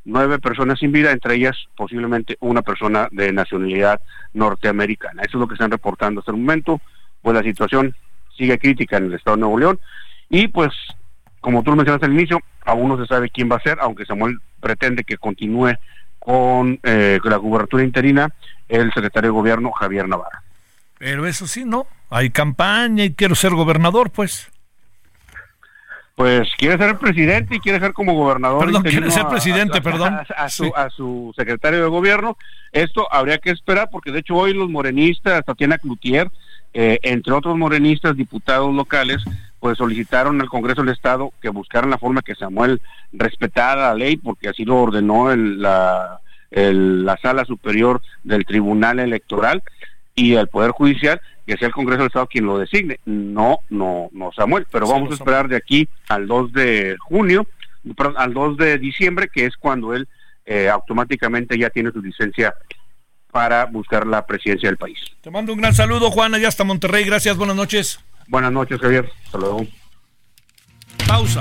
nueve personas sin vida, entre ellas posiblemente una persona de nacionalidad norteamericana. Eso es lo que están reportando hasta el momento. Pues la situación sigue crítica en el estado de Nuevo León y pues como tú lo mencionaste al inicio, aún no se sabe quién va a ser, aunque Samuel pretende que continúe con eh, la gubernatura interina el secretario de gobierno Javier Navarra. Pero eso sí, ¿no? Hay campaña y quiero ser gobernador, pues. Pues quiere ser presidente y quiere ser como gobernador. Perdón, quiere ser presidente, perdón. A, su, a su secretario de gobierno. Esto habría que esperar porque de hecho hoy los morenistas, Tatiana Cloutier, eh, entre otros morenistas, diputados locales, pues solicitaron al Congreso del Estado que buscaran la forma que Samuel respetara la ley, porque así lo ordenó la, la Sala Superior del Tribunal Electoral y el Poder Judicial, que sea el Congreso del Estado quien lo designe. No, no, no Samuel, pero vamos a esperar de aquí al 2 de junio, al 2 de diciembre, que es cuando él eh, automáticamente ya tiene su licencia para buscar la presidencia del país. Te mando un gran saludo, Juan, allá hasta Monterrey. Gracias, buenas noches. Buenas noches, Javier. Hasta luego. Pausa.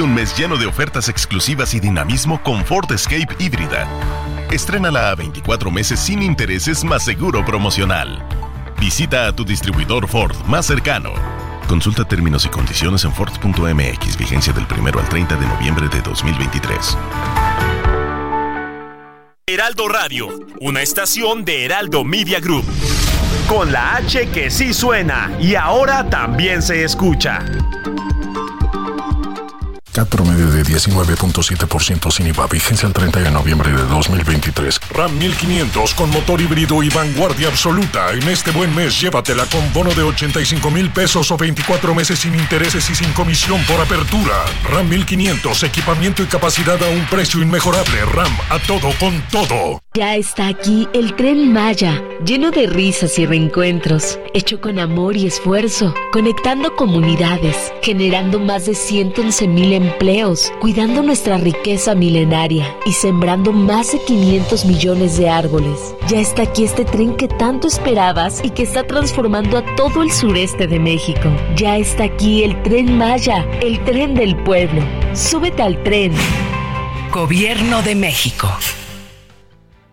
Un mes lleno de ofertas exclusivas y dinamismo con Ford Escape híbrida. Estrénala a 24 meses sin intereses más seguro promocional. Visita a tu distribuidor Ford más cercano. Consulta términos y condiciones en Ford.mx, vigencia del 1 al 30 de noviembre de 2023. Heraldo Radio, una estación de Heraldo Media Group. Con la H que sí suena y ahora también se escucha. CAT promedio de 19.7% sin IVA, vigencia el 30 de noviembre de 2023. RAM 1500 con motor híbrido y vanguardia absoluta. En este buen mes llévatela con bono de 85 mil pesos o 24 meses sin intereses y sin comisión por apertura. RAM 1500, equipamiento y capacidad a un precio inmejorable. RAM a todo con todo. Ya está aquí el tren Maya, lleno de risas y reencuentros, hecho con amor y esfuerzo, conectando comunidades, generando más de 111 mil empleos, cuidando nuestra riqueza milenaria y sembrando más de 500 millones de árboles. Ya está aquí este tren que tanto esperabas y que está transformando a todo el sureste de México. Ya está aquí el tren Maya, el tren del pueblo. Súbete al tren. Gobierno de México.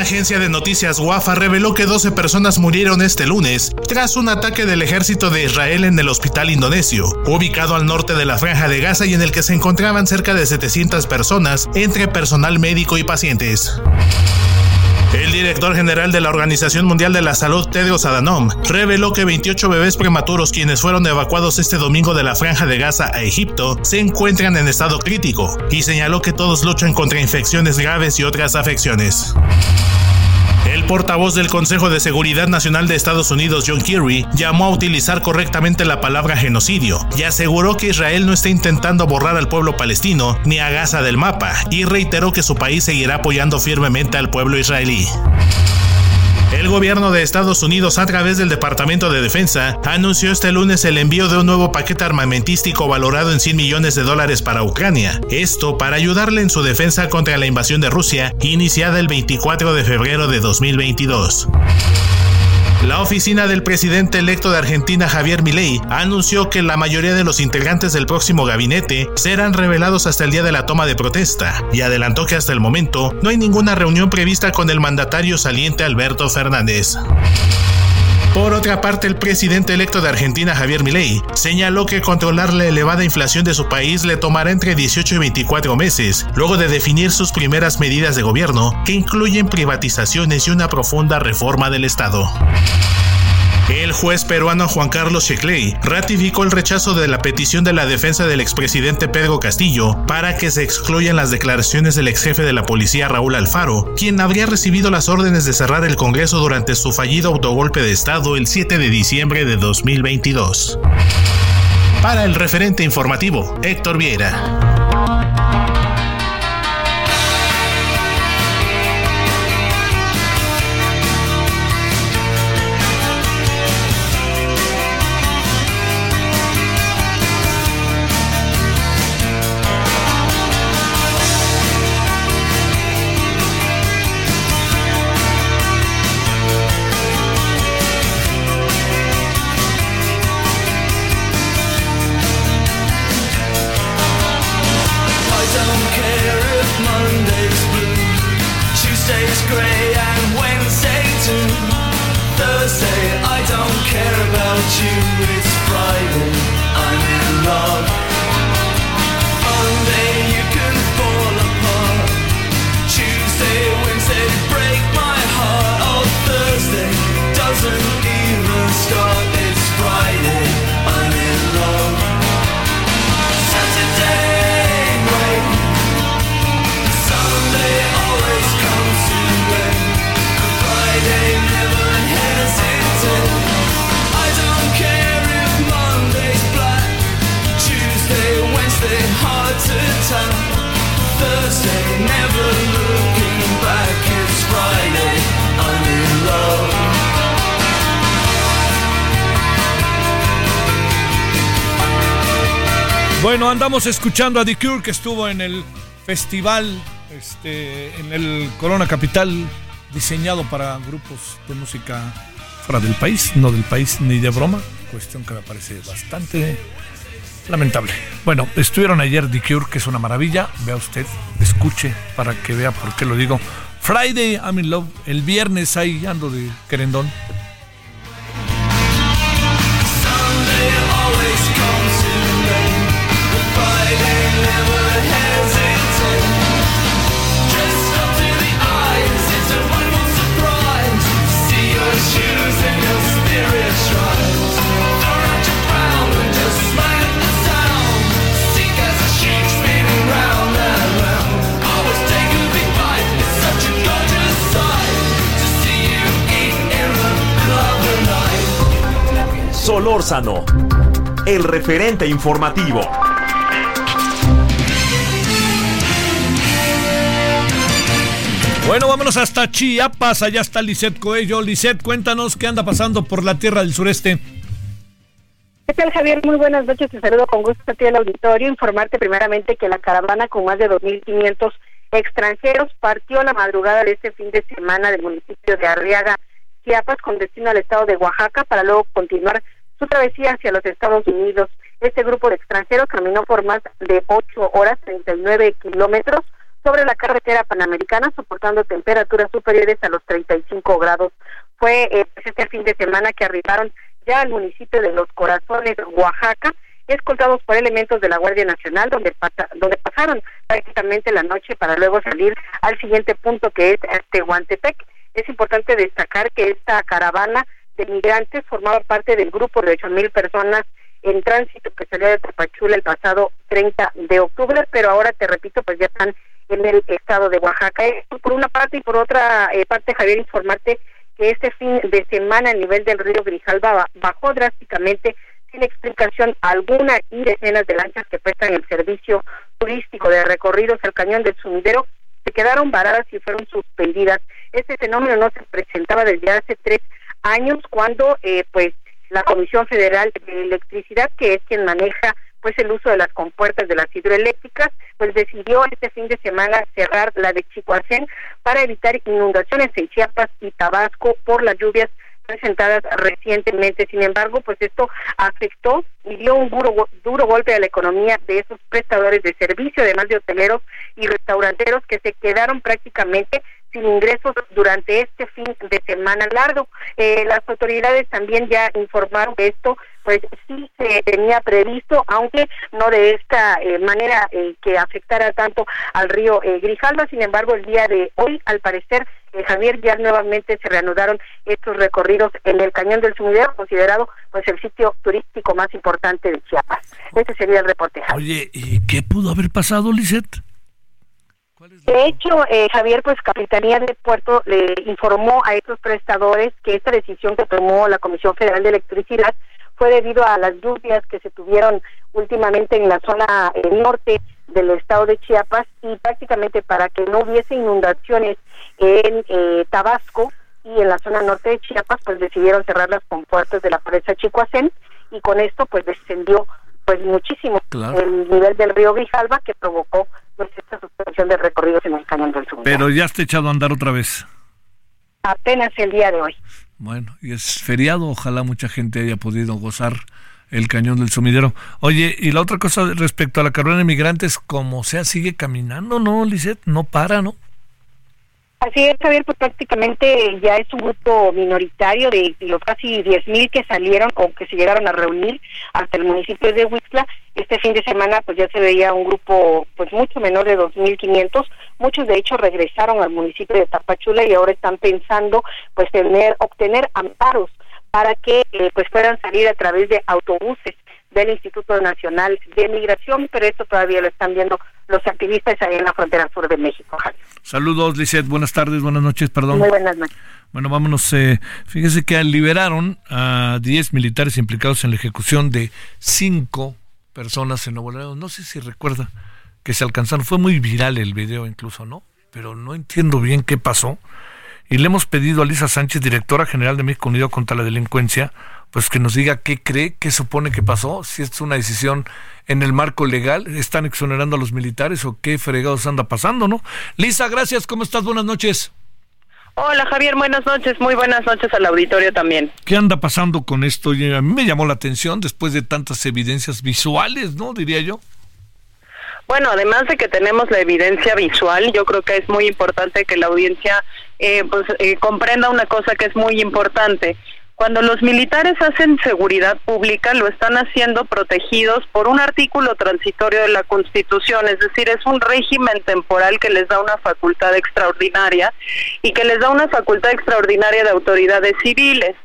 La agencia de noticias WAFA reveló que 12 personas murieron este lunes tras un ataque del ejército de Israel en el hospital indonesio, ubicado al norte de la franja de Gaza y en el que se encontraban cerca de 700 personas entre personal médico y pacientes. El director general de la Organización Mundial de la Salud, Tedros Adhanom, reveló que 28 bebés prematuros quienes fueron evacuados este domingo de la Franja de Gaza a Egipto se encuentran en estado crítico y señaló que todos luchan contra infecciones graves y otras afecciones. El portavoz del Consejo de Seguridad Nacional de Estados Unidos, John Kerry, llamó a utilizar correctamente la palabra genocidio y aseguró que Israel no está intentando borrar al pueblo palestino ni a Gaza del mapa y reiteró que su país seguirá apoyando firmemente al pueblo israelí. El gobierno de Estados Unidos, a través del Departamento de Defensa, anunció este lunes el envío de un nuevo paquete armamentístico valorado en 100 millones de dólares para Ucrania. Esto para ayudarle en su defensa contra la invasión de Rusia, iniciada el 24 de febrero de 2022. La oficina del presidente electo de Argentina, Javier Milei, anunció que la mayoría de los integrantes del próximo gabinete serán revelados hasta el día de la toma de protesta y adelantó que hasta el momento no hay ninguna reunión prevista con el mandatario saliente Alberto Fernández. Por otra parte, el presidente electo de Argentina, Javier Milei, señaló que controlar la elevada inflación de su país le tomará entre 18 y 24 meses, luego de definir sus primeras medidas de gobierno, que incluyen privatizaciones y una profunda reforma del Estado. El juez peruano Juan Carlos Shecley ratificó el rechazo de la petición de la defensa del expresidente Pedro Castillo para que se excluyan las declaraciones del ex jefe de la policía Raúl Alfaro, quien habría recibido las órdenes de cerrar el Congreso durante su fallido autogolpe de Estado el 7 de diciembre de 2022. Para el referente informativo, Héctor Vieira. Andamos escuchando a The Cure que estuvo en el festival, este, en el Corona Capital, diseñado para grupos de música fuera del país, no del país ni de broma, cuestión que me parece bastante lamentable. Bueno, estuvieron ayer The Cure, que es una maravilla, vea usted, escuche para que vea por qué lo digo. Friday, I'm in love, el viernes ahí ando de querendón. Solórzano, el referente informativo. Bueno, vámonos hasta Chiapas. Allá está Lisette Coello. Lisette, cuéntanos qué anda pasando por la tierra del sureste. ¿Qué tal, Javier? Muy buenas noches. Te saludo con gusto a ti el auditorio. Informarte primeramente que la caravana con más de 2.500 extranjeros partió la madrugada de este fin de semana del municipio de Arriaga, Chiapas, con destino al estado de Oaxaca, para luego continuar su travesía hacia los Estados Unidos. Este grupo de extranjeros caminó por más de 8 horas, 39 kilómetros, sobre la carretera panamericana, soportando temperaturas superiores a los 35 grados. Fue eh, pues, este fin de semana que arribaron ya al municipio de Los Corazones, Oaxaca, escoltados por elementos de la Guardia Nacional, donde, donde pasaron prácticamente la noche para luego salir al siguiente punto que es Tehuantepec. Es importante destacar que esta caravana de migrantes formaba parte del grupo de ocho mil personas en tránsito que salió de Tapachula el pasado 30 de octubre, pero ahora te repito, pues ya están en el estado de Oaxaca. Por una parte y por otra eh, parte, Javier, informarte que este fin de semana el nivel del río Grijalba bajó drásticamente sin explicación alguna y decenas de lanchas que prestan el servicio turístico de recorridos al cañón del sumidero se quedaron varadas y fueron suspendidas. Este fenómeno no se presentaba desde hace tres años cuando eh, pues la Comisión Federal de Electricidad, que es quien maneja pues el uso de las compuertas de las hidroeléctricas, pues decidió este fin de semana cerrar la de Chicoacén para evitar inundaciones en Chiapas y Tabasco por las lluvias presentadas recientemente. Sin embargo, pues esto afectó y dio un duro, duro golpe a la economía de esos prestadores de servicio, además de hoteleros y restauranteros que se quedaron prácticamente sin ingresos durante este fin de semana largo. Eh, las autoridades también ya informaron que esto pues sí se tenía previsto, aunque no de esta eh, manera eh, que afectara tanto al río Grijalva. Sin embargo, el día de hoy, al parecer, Javier, ya nuevamente se reanudaron estos recorridos en el Cañón del Sumidero, considerado pues el sitio turístico más importante de Chiapas. Ese sería el reporte. Oye, ¿y qué pudo haber pasado, Lisette? De hecho, eh, Javier, pues Capitanía de Puerto le informó a estos prestadores que esta decisión que tomó la Comisión Federal de Electricidad fue debido a las lluvias que se tuvieron últimamente en la zona eh, norte del estado de Chiapas y prácticamente para que no hubiese inundaciones en eh, Tabasco y en la zona norte de Chiapas, pues decidieron cerrar las compuertas de la presa Chicoacén y con esto pues descendió pues muchísimo el nivel del río Grijalva que provocó pues esta suspensión de recorridos en el cañón del sur. Pero ya está echado a andar otra vez. Apenas el día de hoy. Bueno, y es feriado, ojalá mucha gente haya podido gozar el cañón del sumidero. Oye, y la otra cosa respecto a la carrera de migrantes, como sea, sigue caminando, ¿no, Lisette? No para, ¿no? Así es, Javier, pues prácticamente ya es un grupo minoritario de los casi 10.000 que salieron o que se llegaron a reunir hasta el municipio de Huixla. Este fin de semana pues ya se veía un grupo pues mucho menor de 2.500. Muchos de hecho regresaron al municipio de Tapachula y ahora están pensando pues tener obtener amparos para que eh, pues puedan salir a través de autobuses del Instituto Nacional de Migración, pero esto todavía lo están viendo los activistas ahí en la frontera sur de México. Saludos, Lizeth. Buenas tardes, buenas noches, perdón. Muy buenas noches. Bueno, vámonos. Eh, fíjese que liberaron a 10 militares implicados en la ejecución de cinco personas en Nuevo León. No sé si recuerda que se alcanzaron. Fue muy viral el video incluso, ¿no? Pero no entiendo bien qué pasó. Y le hemos pedido a Lisa Sánchez, directora general de México Unido contra la Delincuencia, pues que nos diga qué cree, qué supone que pasó, si es una decisión en el marco legal, están exonerando a los militares o qué fregados anda pasando, ¿no? Lisa, gracias, ¿cómo estás? Buenas noches. Hola Javier, buenas noches, muy buenas noches al auditorio también. ¿Qué anda pasando con esto? A mí me llamó la atención después de tantas evidencias visuales, ¿no? Diría yo. Bueno, además de que tenemos la evidencia visual, yo creo que es muy importante que la audiencia eh, pues, eh, comprenda una cosa que es muy importante. Cuando los militares hacen seguridad pública, lo están haciendo protegidos por un artículo transitorio de la Constitución, es decir, es un régimen temporal que les da una facultad extraordinaria y que les da una facultad extraordinaria de autoridades civiles.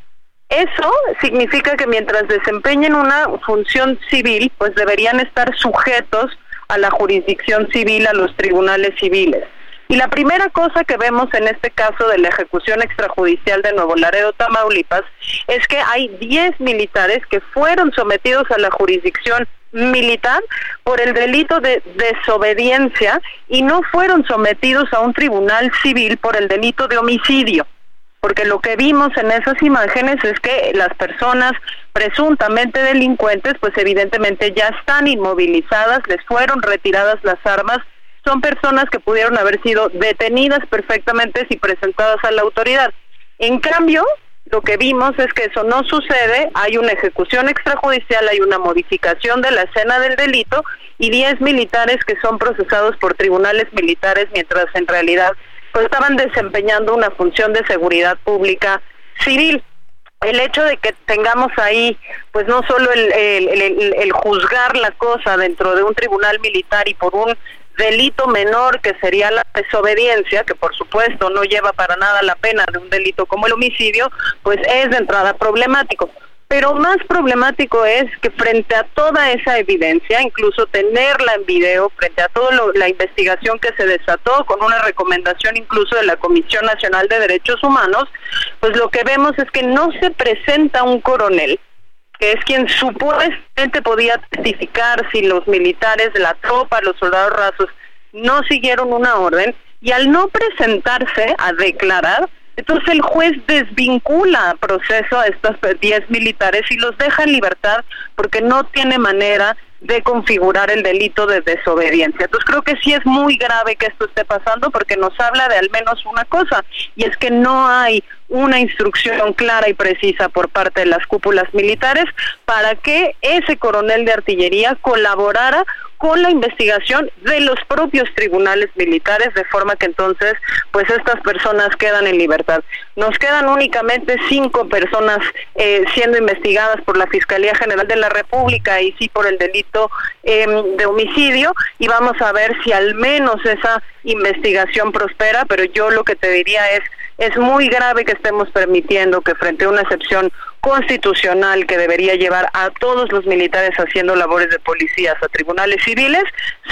Eso significa que mientras desempeñen una función civil, pues deberían estar sujetos a la jurisdicción civil, a los tribunales civiles. Y la primera cosa que vemos en este caso de la ejecución extrajudicial de Nuevo Laredo, Tamaulipas, es que hay 10 militares que fueron sometidos a la jurisdicción militar por el delito de desobediencia y no fueron sometidos a un tribunal civil por el delito de homicidio. Porque lo que vimos en esas imágenes es que las personas presuntamente delincuentes, pues evidentemente ya están inmovilizadas, les fueron retiradas las armas son personas que pudieron haber sido detenidas perfectamente si presentadas a la autoridad. En cambio, lo que vimos es que eso no sucede, hay una ejecución extrajudicial, hay una modificación de la escena del delito y 10 militares que son procesados por tribunales militares mientras en realidad pues estaban desempeñando una función de seguridad pública civil. El hecho de que tengamos ahí, pues no solo el, el juzgar la cosa dentro de un tribunal militar y por un delito menor que sería la desobediencia, que por supuesto no lleva para nada la pena de un delito como el homicidio, pues es de entrada problemático. Pero más problemático es que frente a toda esa evidencia, incluso tenerla en video, frente a toda la investigación que se desató con una recomendación incluso de la Comisión Nacional de Derechos Humanos, pues lo que vemos es que no se presenta un coronel que es quien supuestamente podía testificar si los militares la tropa, los soldados rasos, no siguieron una orden, y al no presentarse a declarar, entonces el juez desvincula proceso a estos 10 militares y los deja en libertad porque no tiene manera de configurar el delito de desobediencia. Entonces creo que sí es muy grave que esto esté pasando porque nos habla de al menos una cosa y es que no hay una instrucción clara y precisa por parte de las cúpulas militares para que ese coronel de artillería colaborara con la investigación de los propios tribunales militares, de forma que entonces, pues estas personas quedan en libertad. Nos quedan únicamente cinco personas eh, siendo investigadas por la Fiscalía General de la República y sí por el delito em, de homicidio y vamos a ver si al menos esa investigación prospera, pero yo lo que te diría es es muy grave que estemos permitiendo que frente a una excepción constitucional que debería llevar a todos los militares haciendo labores de policías a tribunales civiles,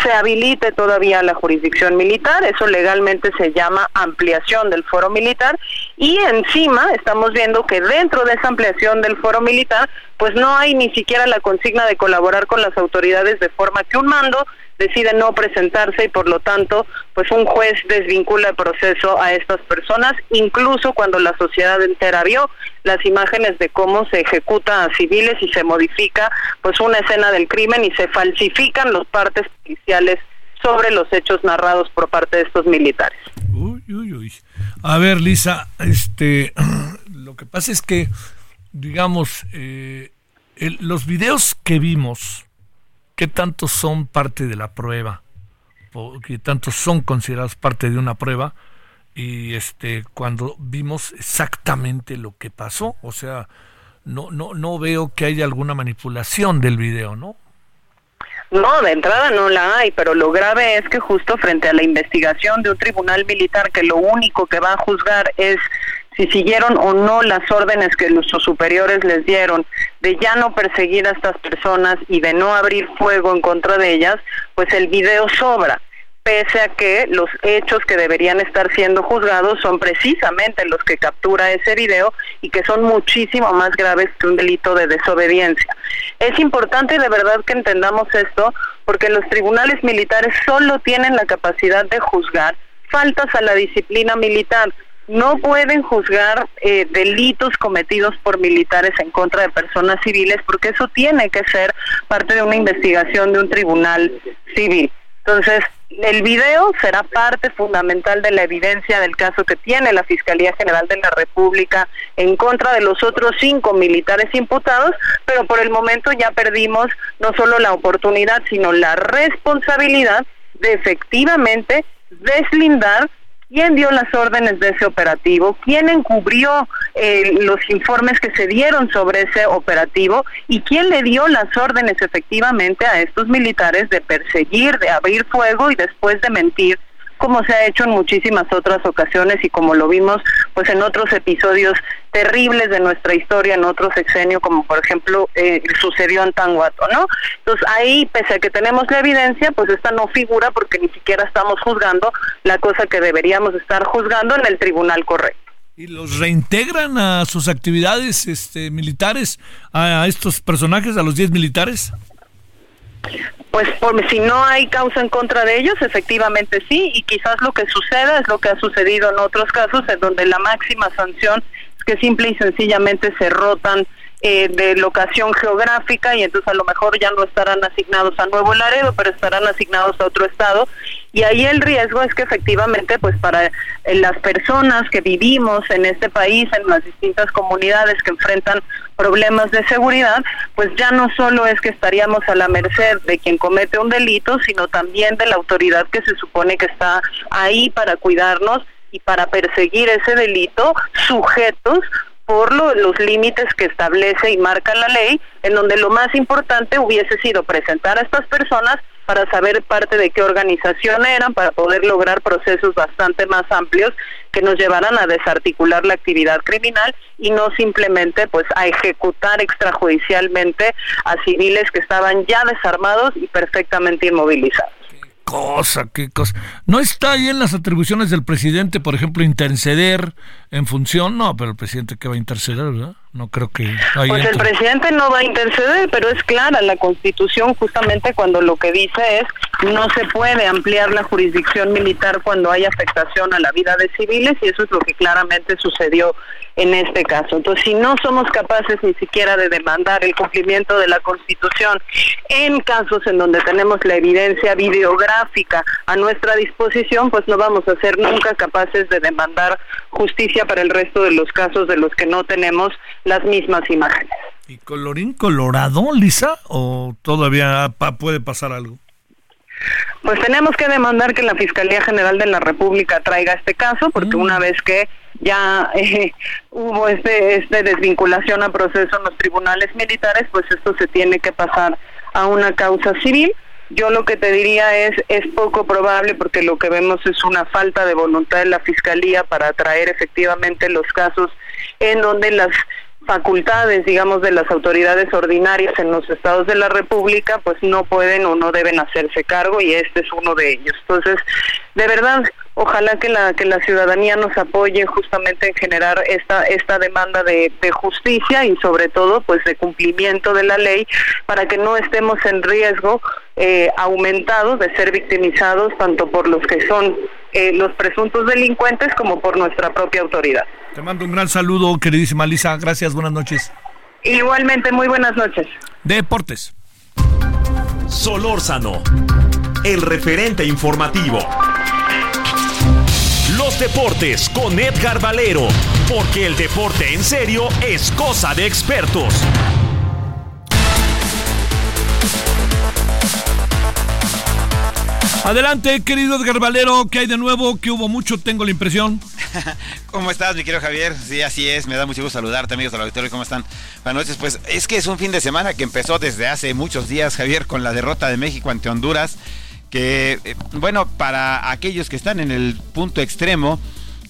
se habilite todavía la jurisdicción militar, eso legalmente se llama ampliación del foro militar. Y encima estamos viendo que dentro de esa ampliación del foro militar pues no hay ni siquiera la consigna de colaborar con las autoridades de forma que un mando decide no presentarse y por lo tanto pues un juez desvincula el proceso a estas personas incluso cuando la sociedad entera vio las imágenes de cómo se ejecuta a civiles y se modifica pues una escena del crimen y se falsifican los partes policiales sobre los hechos narrados por parte de estos militares. Uy, uy, uy. A ver, Lisa, este, lo que pasa es que, digamos, eh, los videos que vimos, ¿qué tanto son parte de la prueba? ¿Qué tanto son considerados parte de una prueba? Y este, cuando vimos exactamente lo que pasó, o sea, no, no, no veo que haya alguna manipulación del video, ¿no? No, de entrada no la hay, pero lo grave es que justo frente a la investigación de un tribunal militar que lo único que va a juzgar es si siguieron o no las órdenes que nuestros superiores les dieron de ya no perseguir a estas personas y de no abrir fuego en contra de ellas, pues el video sobra pese a que los hechos que deberían estar siendo juzgados son precisamente los que captura ese video y que son muchísimo más graves que un delito de desobediencia. Es importante de verdad que entendamos esto porque los tribunales militares solo tienen la capacidad de juzgar faltas a la disciplina militar, no pueden juzgar eh, delitos cometidos por militares en contra de personas civiles porque eso tiene que ser parte de una investigación de un tribunal civil. Entonces, el video será parte fundamental de la evidencia del caso que tiene la Fiscalía General de la República en contra de los otros cinco militares imputados, pero por el momento ya perdimos no solo la oportunidad, sino la responsabilidad de efectivamente deslindar quién dio las órdenes de ese operativo, quién encubrió eh, los informes que se dieron sobre ese operativo y quién le dio las órdenes efectivamente a estos militares de perseguir, de abrir fuego y después de mentir como se ha hecho en muchísimas otras ocasiones y como lo vimos pues en otros episodios terribles de nuestra historia en otro sexenio, como por ejemplo eh, sucedió en Tanguato, ¿no? Entonces ahí, pese a que tenemos la evidencia, pues esta no figura porque ni siquiera estamos juzgando la cosa que deberíamos estar juzgando en el tribunal correcto. ¿Y los reintegran a sus actividades este, militares, a, estos personajes, a los 10 militares? Pues por, si no hay causa en contra de ellos, efectivamente sí, y quizás lo que suceda es lo que ha sucedido en otros casos, en donde la máxima sanción es que simple y sencillamente se rotan eh, de locación geográfica y entonces a lo mejor ya no estarán asignados a Nuevo Laredo, pero estarán asignados a otro estado. Y ahí el riesgo es que efectivamente, pues para eh, las personas que vivimos en este país, en las distintas comunidades que enfrentan problemas de seguridad, pues ya no solo es que estaríamos a la merced de quien comete un delito, sino también de la autoridad que se supone que está ahí para cuidarnos y para perseguir ese delito sujetos por los límites que establece y marca la ley, en donde lo más importante hubiese sido presentar a estas personas para saber parte de qué organización eran, para poder lograr procesos bastante más amplios que nos llevaran a desarticular la actividad criminal y no simplemente pues a ejecutar extrajudicialmente a civiles que estaban ya desarmados y perfectamente inmovilizados cosa, qué cosa. No está ahí en las atribuciones del presidente, por ejemplo, interceder en función, no, pero el presidente que va a interceder, ¿verdad? No creo que... Pues el presidente no va a interceder, pero es clara la constitución justamente cuando lo que dice es no se puede ampliar la jurisdicción militar cuando hay afectación a la vida de civiles y eso es lo que claramente sucedió en este caso. Entonces, si no somos capaces ni siquiera de demandar el cumplimiento de la Constitución en casos en donde tenemos la evidencia videográfica a nuestra disposición, pues no vamos a ser nunca capaces de demandar justicia para el resto de los casos de los que no tenemos las mismas imágenes. ¿Y colorín colorado, Lisa? ¿O todavía puede pasar algo? Pues tenemos que demandar que la Fiscalía General de la República traiga este caso, porque una vez que ya eh, hubo este, este desvinculación a proceso en los tribunales militares, pues esto se tiene que pasar a una causa civil. Yo lo que te diría es, es poco probable porque lo que vemos es una falta de voluntad de la Fiscalía para traer efectivamente los casos en donde las facultades, digamos, de las autoridades ordinarias en los estados de la República, pues no pueden o no deben hacerse cargo y este es uno de ellos. Entonces, de verdad, ojalá que la que la ciudadanía nos apoye justamente en generar esta esta demanda de, de justicia y sobre todo, pues, de cumplimiento de la ley para que no estemos en riesgo eh, aumentado de ser victimizados tanto por los que son eh, los presuntos delincuentes como por nuestra propia autoridad. Te mando un gran saludo, queridísima Lisa. Gracias, buenas noches. Igualmente, muy buenas noches. Deportes. Solórzano, el referente informativo. Los deportes con Edgar Valero, porque el deporte en serio es cosa de expertos. Adelante, querido Edgar Valero, ¿qué hay de nuevo? ¿Qué hubo mucho? Tengo la impresión. ¿Cómo estás, mi querido Javier? Sí, así es, me da mucho gusto saludarte, amigos del auditorio, ¿cómo están? Buenas noches, pues es que es un fin de semana que empezó desde hace muchos días, Javier, con la derrota de México ante Honduras, que, eh, bueno, para aquellos que están en el punto extremo,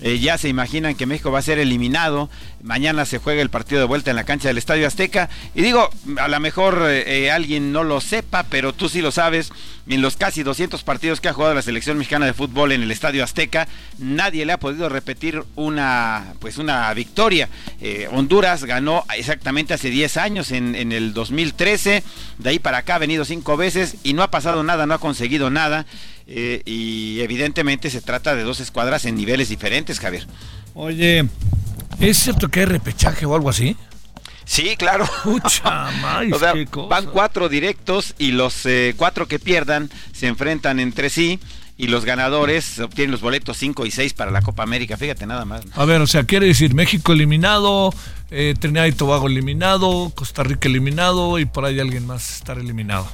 eh, ya se imaginan que México va a ser eliminado. Mañana se juega el partido de vuelta en la cancha del Estadio Azteca. Y digo, a lo mejor eh, alguien no lo sepa, pero tú sí lo sabes. En los casi 200 partidos que ha jugado la selección mexicana de fútbol en el Estadio Azteca, nadie le ha podido repetir una, pues una victoria. Eh, Honduras ganó exactamente hace 10 años, en, en el 2013. De ahí para acá ha venido cinco veces y no ha pasado nada, no ha conseguido nada. Eh, y evidentemente se trata de dos escuadras en niveles diferentes, Javier. Oye, ¿es cierto que hay repechaje o algo así? Sí, claro. Pucha, o sea, van cuatro directos y los eh, cuatro que pierdan se enfrentan entre sí y los ganadores obtienen los boletos 5 y 6 para la Copa América. Fíjate nada más. A ver, o sea, quiere decir México eliminado, eh, Trinidad y Tobago eliminado, Costa Rica eliminado y por ahí alguien más estar eliminado.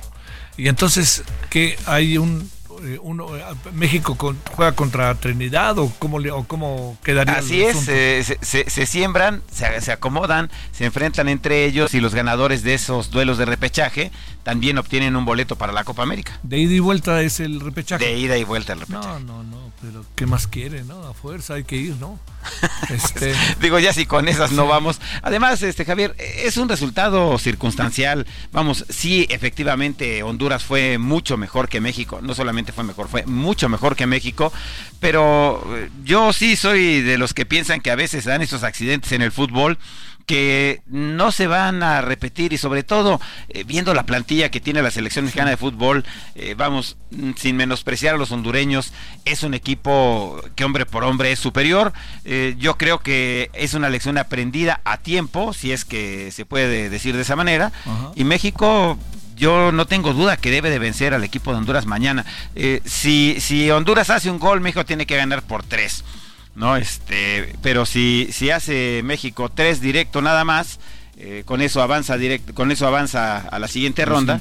Y entonces, ¿qué hay un uno, eh, México juega contra Trinidad o cómo, o cómo quedaría Así es, se, se, siembran, se, se, acomodan, se enfrentan entre ellos y los ganadores de esos duelos de repechaje también obtienen un boleto para la Copa América. De ida y vuelta es el repechaje. De ida y vuelta el repechaje. No, no, no, pero ¿qué más quiere, no? A fuerza hay que ir, ¿no? Este... Digo, ya si con esas no vamos. Además, este Javier, es un resultado circunstancial. Vamos, sí, efectivamente, Honduras fue mucho mejor que México. No solamente fue mejor, fue mucho mejor que México. Pero eh, yo sí soy de los que piensan que a veces dan esos accidentes en el fútbol que no se van a repetir y sobre todo eh, viendo la plantilla que tiene la selección mexicana de fútbol, eh, vamos, mm, sin menospreciar a los hondureños, es un equipo que hombre por hombre es superior. Eh, yo creo que es una lección aprendida a tiempo, si es que se puede decir de esa manera. Y México yo no tengo duda que debe de vencer al equipo de Honduras mañana. si, si Honduras hace un gol, México tiene que ganar por tres. ¿no? Este, pero si, si hace México tres directo nada más, eh, con eso avanza directo, con eso avanza a la siguiente ronda.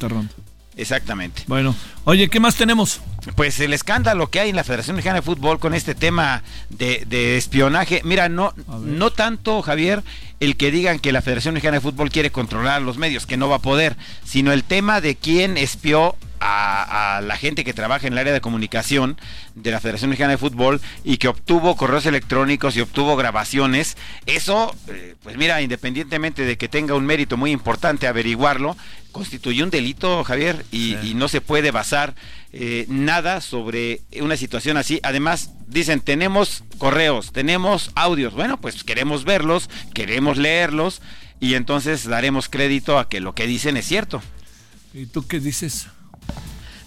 Exactamente. Bueno, oye, ¿qué más tenemos? Pues el escándalo que hay en la Federación Mexicana de Fútbol con este tema de, de espionaje. Mira, no, no tanto, Javier, el que digan que la Federación Mexicana de Fútbol quiere controlar los medios, que no va a poder, sino el tema de quién espió a, la gente que trabaja en el área de comunicación de la Federación Mexicana de Fútbol y que obtuvo correos electrónicos y obtuvo grabaciones, eso, eh, pues mira, independientemente de que tenga un mérito muy importante averiguarlo, constituye un delito, Javier, y, no se puede basar eh, nada sobre una situación así. Además, dicen, tenemos correos, tenemos audios, bueno, pues queremos verlos, queremos leerlos y entonces daremos crédito a que lo que dicen es cierto. ¿Y tú qué dices?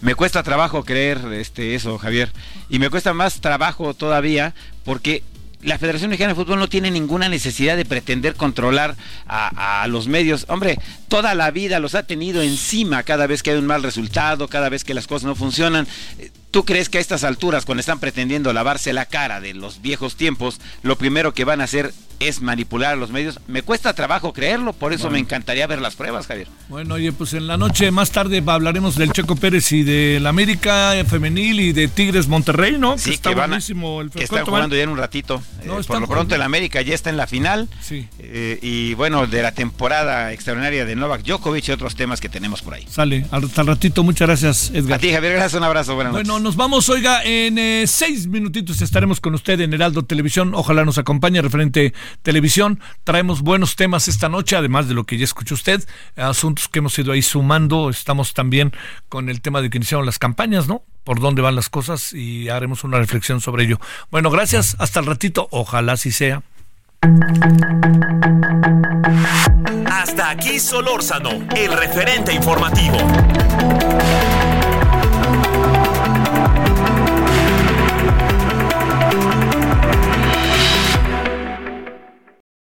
Me cuesta trabajo creer este eso, Javier. Y me cuesta más trabajo todavía porque la Federación Mexicana de Fútbol no tiene ninguna necesidad de pretender controlar a, los medios. Hombre, toda la vida los ha tenido encima cada vez que hay un mal resultado, cada vez que las cosas no funcionan. ¿Tú crees que a estas alturas, cuando están pretendiendo lavarse la cara de los viejos tiempos, lo primero que van a hacer es manipular a los medios. Me cuesta trabajo creerlo, por eso me encantaría ver las pruebas, Javier. Bueno, oye, pues en la noche más tarde hablaremos del Checo Pérez y de la América femenil y de Tigres Monterrey, ¿no? Sí, que, está buenísimo el que están jugando ya en un ratito. No, eh, por lo pronto el América ya está en la final. Sí. Eh, y bueno, de la temporada extraordinaria de Novak Djokovic y otros temas que tenemos por ahí. Sale, hasta el ratito. Muchas gracias, Edgar. A ti, Javier, gracias, un abrazo. Buenas bueno, nos vamos, oiga, en eh, seis minutitos estaremos con usted en Heraldo Televisión. Ojalá nos acompañe referente televisión. Traemos buenos temas esta noche, además de lo que ya escuchó usted, asuntos que hemos ido ahí sumando. Estamos también con el tema de que iniciaron las campañas, ¿no? Por dónde van las cosas y haremos una reflexión sobre ello. Bueno, gracias. Hasta el ratito. Ojalá así sea. Hasta aquí Solórzano, el referente informativo.